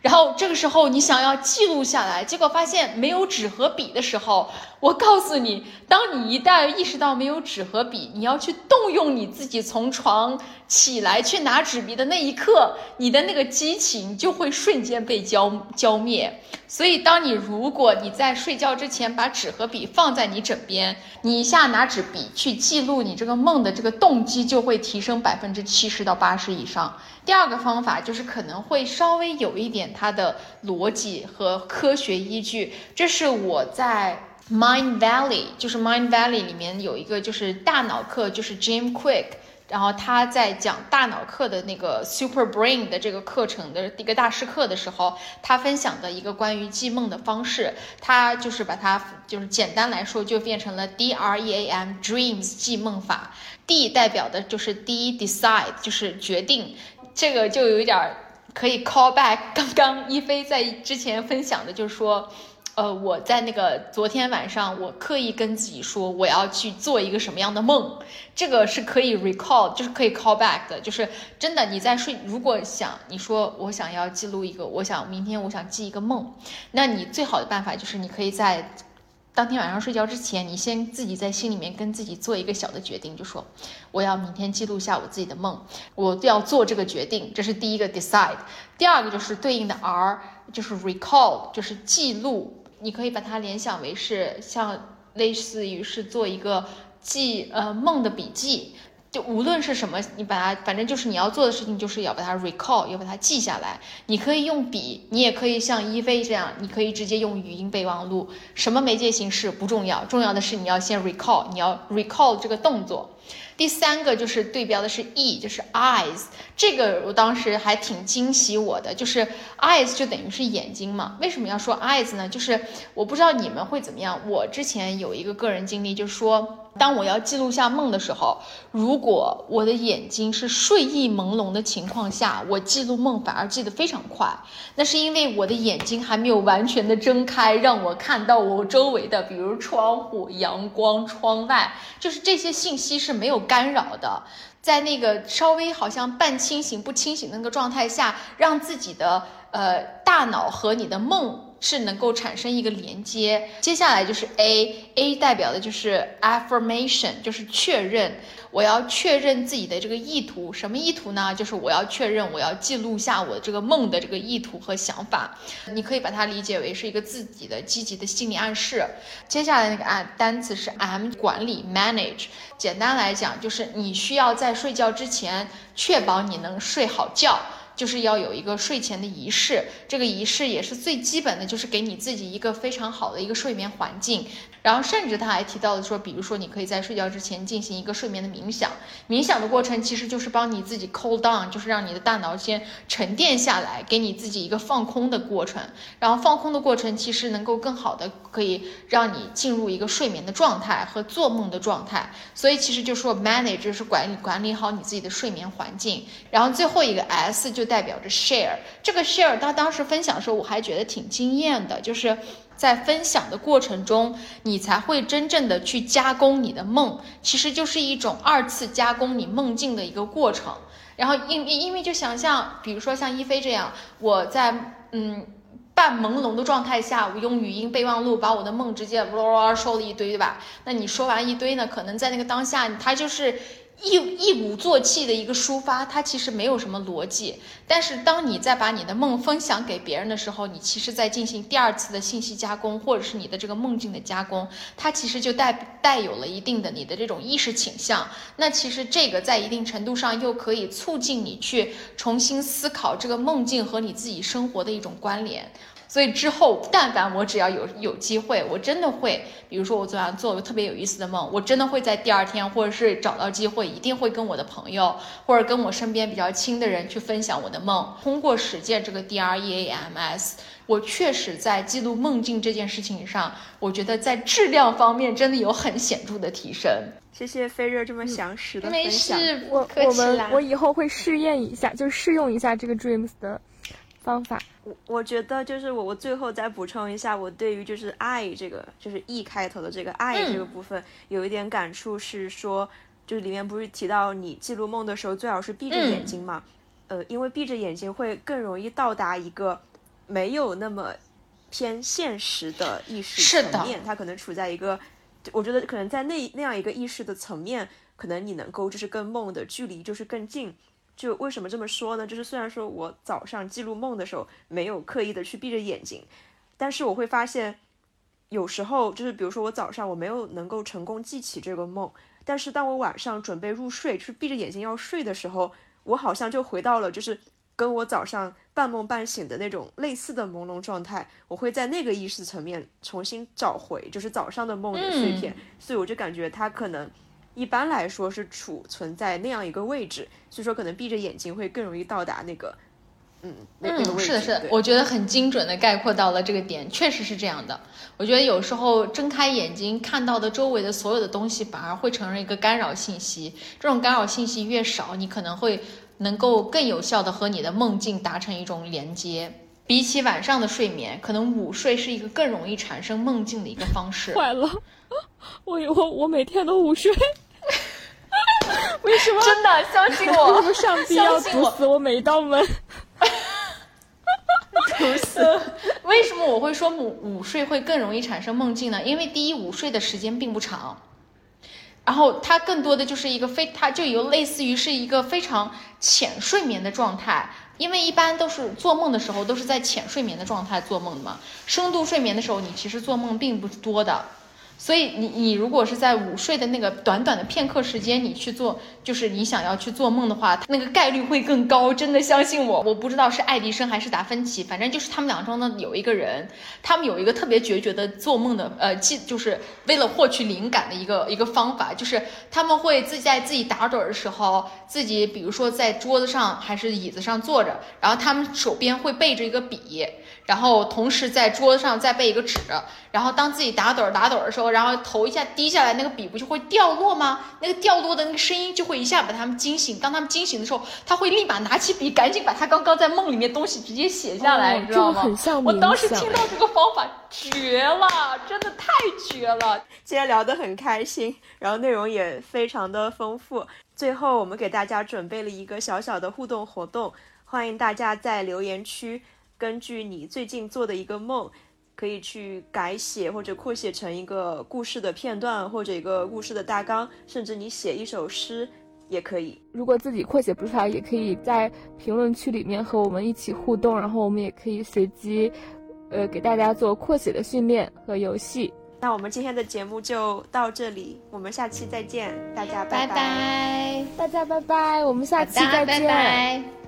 然后这个时候你想要记录下来，结果发现没有纸和笔的时候，我告诉你，当你一旦意识到没有纸和笔，你要去动用你自己从床起来去拿纸笔的那一刻，你的那个激情就会瞬间被浇浇灭。所以，当你如果你在睡觉之前把纸和笔放在你枕边，你一下拿纸笔去记录你这个梦的这个动机就会提升百分之七十到八十以上。第二个方法就是可能会稍微有一点它的逻辑和科学依据，这是我在 Mind Valley，就是 Mind Valley 里面有一个就是大脑课，就是 Jim Quick，然后他在讲大脑课的那个 Super Brain 的这个课程的一个大师课的时候，他分享的一个关于记梦的方式，他就是把它就是简单来说就变成了 D R E A M Dreams 记梦法，D 代表的就是 D Decide，就是决定。这个就有一点可以 call back 刚刚一菲在之前分享的，就是说，呃，我在那个昨天晚上，我刻意跟自己说我要去做一个什么样的梦，这个是可以 recall，就是可以 call back 的，就是真的你在睡，如果想你说我想要记录一个，我想明天我想记一个梦，那你最好的办法就是你可以在。当天晚上睡觉之前，你先自己在心里面跟自己做一个小的决定，就说我要明天记录下我自己的梦，我要做这个决定，这是第一个 decide。第二个就是对应的 r，就是 recall，就是记录。你可以把它联想为是像类似于是做一个记呃梦的笔记。就无论是什么，你把它，反正就是你要做的事情，就是要把它 recall，要把它记下来。你可以用笔，你也可以像一菲这样，你可以直接用语音备忘录。什么媒介形式不重要，重要的是你要先 recall，你要 recall 这个动作。第三个就是对标的是 e，就是 eyes，这个我当时还挺惊喜我的，就是 eyes 就等于是眼睛嘛。为什么要说 eyes 呢？就是我不知道你们会怎么样。我之前有一个个人经历，就是说。当我要记录下梦的时候，如果我的眼睛是睡意朦胧的情况下，我记录梦反而记得非常快。那是因为我的眼睛还没有完全的睁开，让我看到我周围的，比如窗户、阳光、窗外，就是这些信息是没有干扰的。在那个稍微好像半清醒不清醒的那个状态下，让自己的呃大脑和你的梦。是能够产生一个连接，接下来就是 A，A 代表的就是 affirmation，就是确认。我要确认自己的这个意图，什么意图呢？就是我要确认，我要记录下我这个梦的这个意图和想法。你可以把它理解为是一个自己的积极的心理暗示。接下来那个啊单词是 M，管理 manage。简单来讲，就是你需要在睡觉之前确保你能睡好觉。就是要有一个睡前的仪式，这个仪式也是最基本的，就是给你自己一个非常好的一个睡眠环境。然后甚至他还提到了说，比如说你可以在睡觉之前进行一个睡眠的冥想，冥想的过程其实就是帮你自己 cool down，就是让你的大脑先沉淀下来，给你自己一个放空的过程。然后放空的过程其实能够更好的可以让你进入一个睡眠的状态和做梦的状态。所以其实就说 manage 是管理管理好你自己的睡眠环境。然后最后一个 S 就代表着 share，这个 share 他当时分享的时候我还觉得挺惊艳的，就是。在分享的过程中，你才会真正的去加工你的梦，其实就是一种二次加工你梦境的一个过程。然后，因因为就想象，比如说像一菲这样，我在嗯半朦胧的状态下，我用语音备忘录把我的梦直接哇哇说了一堆，对吧？那你说完一堆呢，可能在那个当下，他就是。一一鼓作气的一个抒发，它其实没有什么逻辑。但是当你在把你的梦分享给别人的时候，你其实在进行第二次的信息加工，或者是你的这个梦境的加工，它其实就带带有了一定的你的这种意识倾向。那其实这个在一定程度上又可以促进你去重新思考这个梦境和你自己生活的一种关联。所以之后，但凡我只要有有机会，我真的会，比如说我昨晚做了个特别有意思的梦，我真的会在第二天，或者是找到机会，一定会跟我的朋友或者跟我身边比较亲的人去分享我的梦。通过实践这个 D R E A M S，我确实在记录梦境这件事情上，我觉得在质量方面真的有很显著的提升。谢谢飞热这么详实的分享。没事，我我们我以后会试验一下，就试用一下这个 Dreams 的。方法，我我觉得就是我我最后再补充一下，我对于就是爱这个就是 E 开头的这个爱这个部分有一点感触，是说就是里面不是提到你记录梦的时候最好是闭着眼睛嘛？呃，因为闭着眼睛会更容易到达一个没有那么偏现实的意识层面，它可能处在一个，我觉得可能在那那样一个意识的层面，可能你能够就是跟梦的距离就是更近。就为什么这么说呢？就是虽然说我早上记录梦的时候没有刻意的去闭着眼睛，但是我会发现，有时候就是比如说我早上我没有能够成功记起这个梦，但是当我晚上准备入睡，就是闭着眼睛要睡的时候，我好像就回到了就是跟我早上半梦半醒的那种类似的朦胧状态，我会在那个意识层面重新找回就是早上的梦的碎片，所以我就感觉它可能。一般来说是储存在那样一个位置，所以说可能闭着眼睛会更容易到达那个，嗯，那个位置。是的，是的，我觉得很精准的概括到了这个点，确实是这样的。我觉得有时候睁开眼睛看到的周围的所有的东西，反而会成为一个干扰信息。这种干扰信息越少，你可能会能够更有效的和你的梦境达成一种连接。比起晚上的睡眠，可能午睡是一个更容易产生梦境的一个方式。坏了，我以后我每天都午睡。为什么？真的相信我？上帝要堵死我每一道门？毒死！为什么我会说午午睡会更容易产生梦境呢？因为第一，午睡的时间并不长，然后它更多的就是一个非，它就有类似于是一个非常浅睡眠的状态。因为一般都是做梦的时候都是在浅睡眠的状态做梦的嘛，深度睡眠的时候你其实做梦并不多的。所以你你如果是在午睡的那个短短的片刻时间，你去做，就是你想要去做梦的话，那个概率会更高。真的相信我，我不知道是爱迪生还是达芬奇，反正就是他们俩中的有一个人，他们有一个特别决绝的做梦的，呃，记就是为了获取灵感的一个一个方法，就是他们会自己在自己打盹的时候，自己比如说在桌子上还是椅子上坐着，然后他们手边会背着一个笔。然后同时在桌子上再备一个纸，然后当自己打盹儿打盹儿的时候，然后头一下低下来，那个笔不就会掉落吗？那个掉落的那个声音就会一下把他们惊醒。当他们惊醒的时候，他会立马拿起笔，赶紧把他刚刚在梦里面东西直接写下来，你知道吗？我当时听到这个方法绝了，真的太绝了。今天聊得很开心，然后内容也非常的丰富。最后我们给大家准备了一个小小的互动活动，欢迎大家在留言区。根据你最近做的一个梦，可以去改写或者扩写成一个故事的片段，或者一个故事的大纲，甚至你写一首诗也可以。如果自己扩写不出来，也可以在评论区里面和我们一起互动，然后我们也可以随机，呃，给大家做扩写的训练和游戏。那我们今天的节目就到这里，我们下期再见，大家拜拜，大家拜拜，我们下期再见。拜拜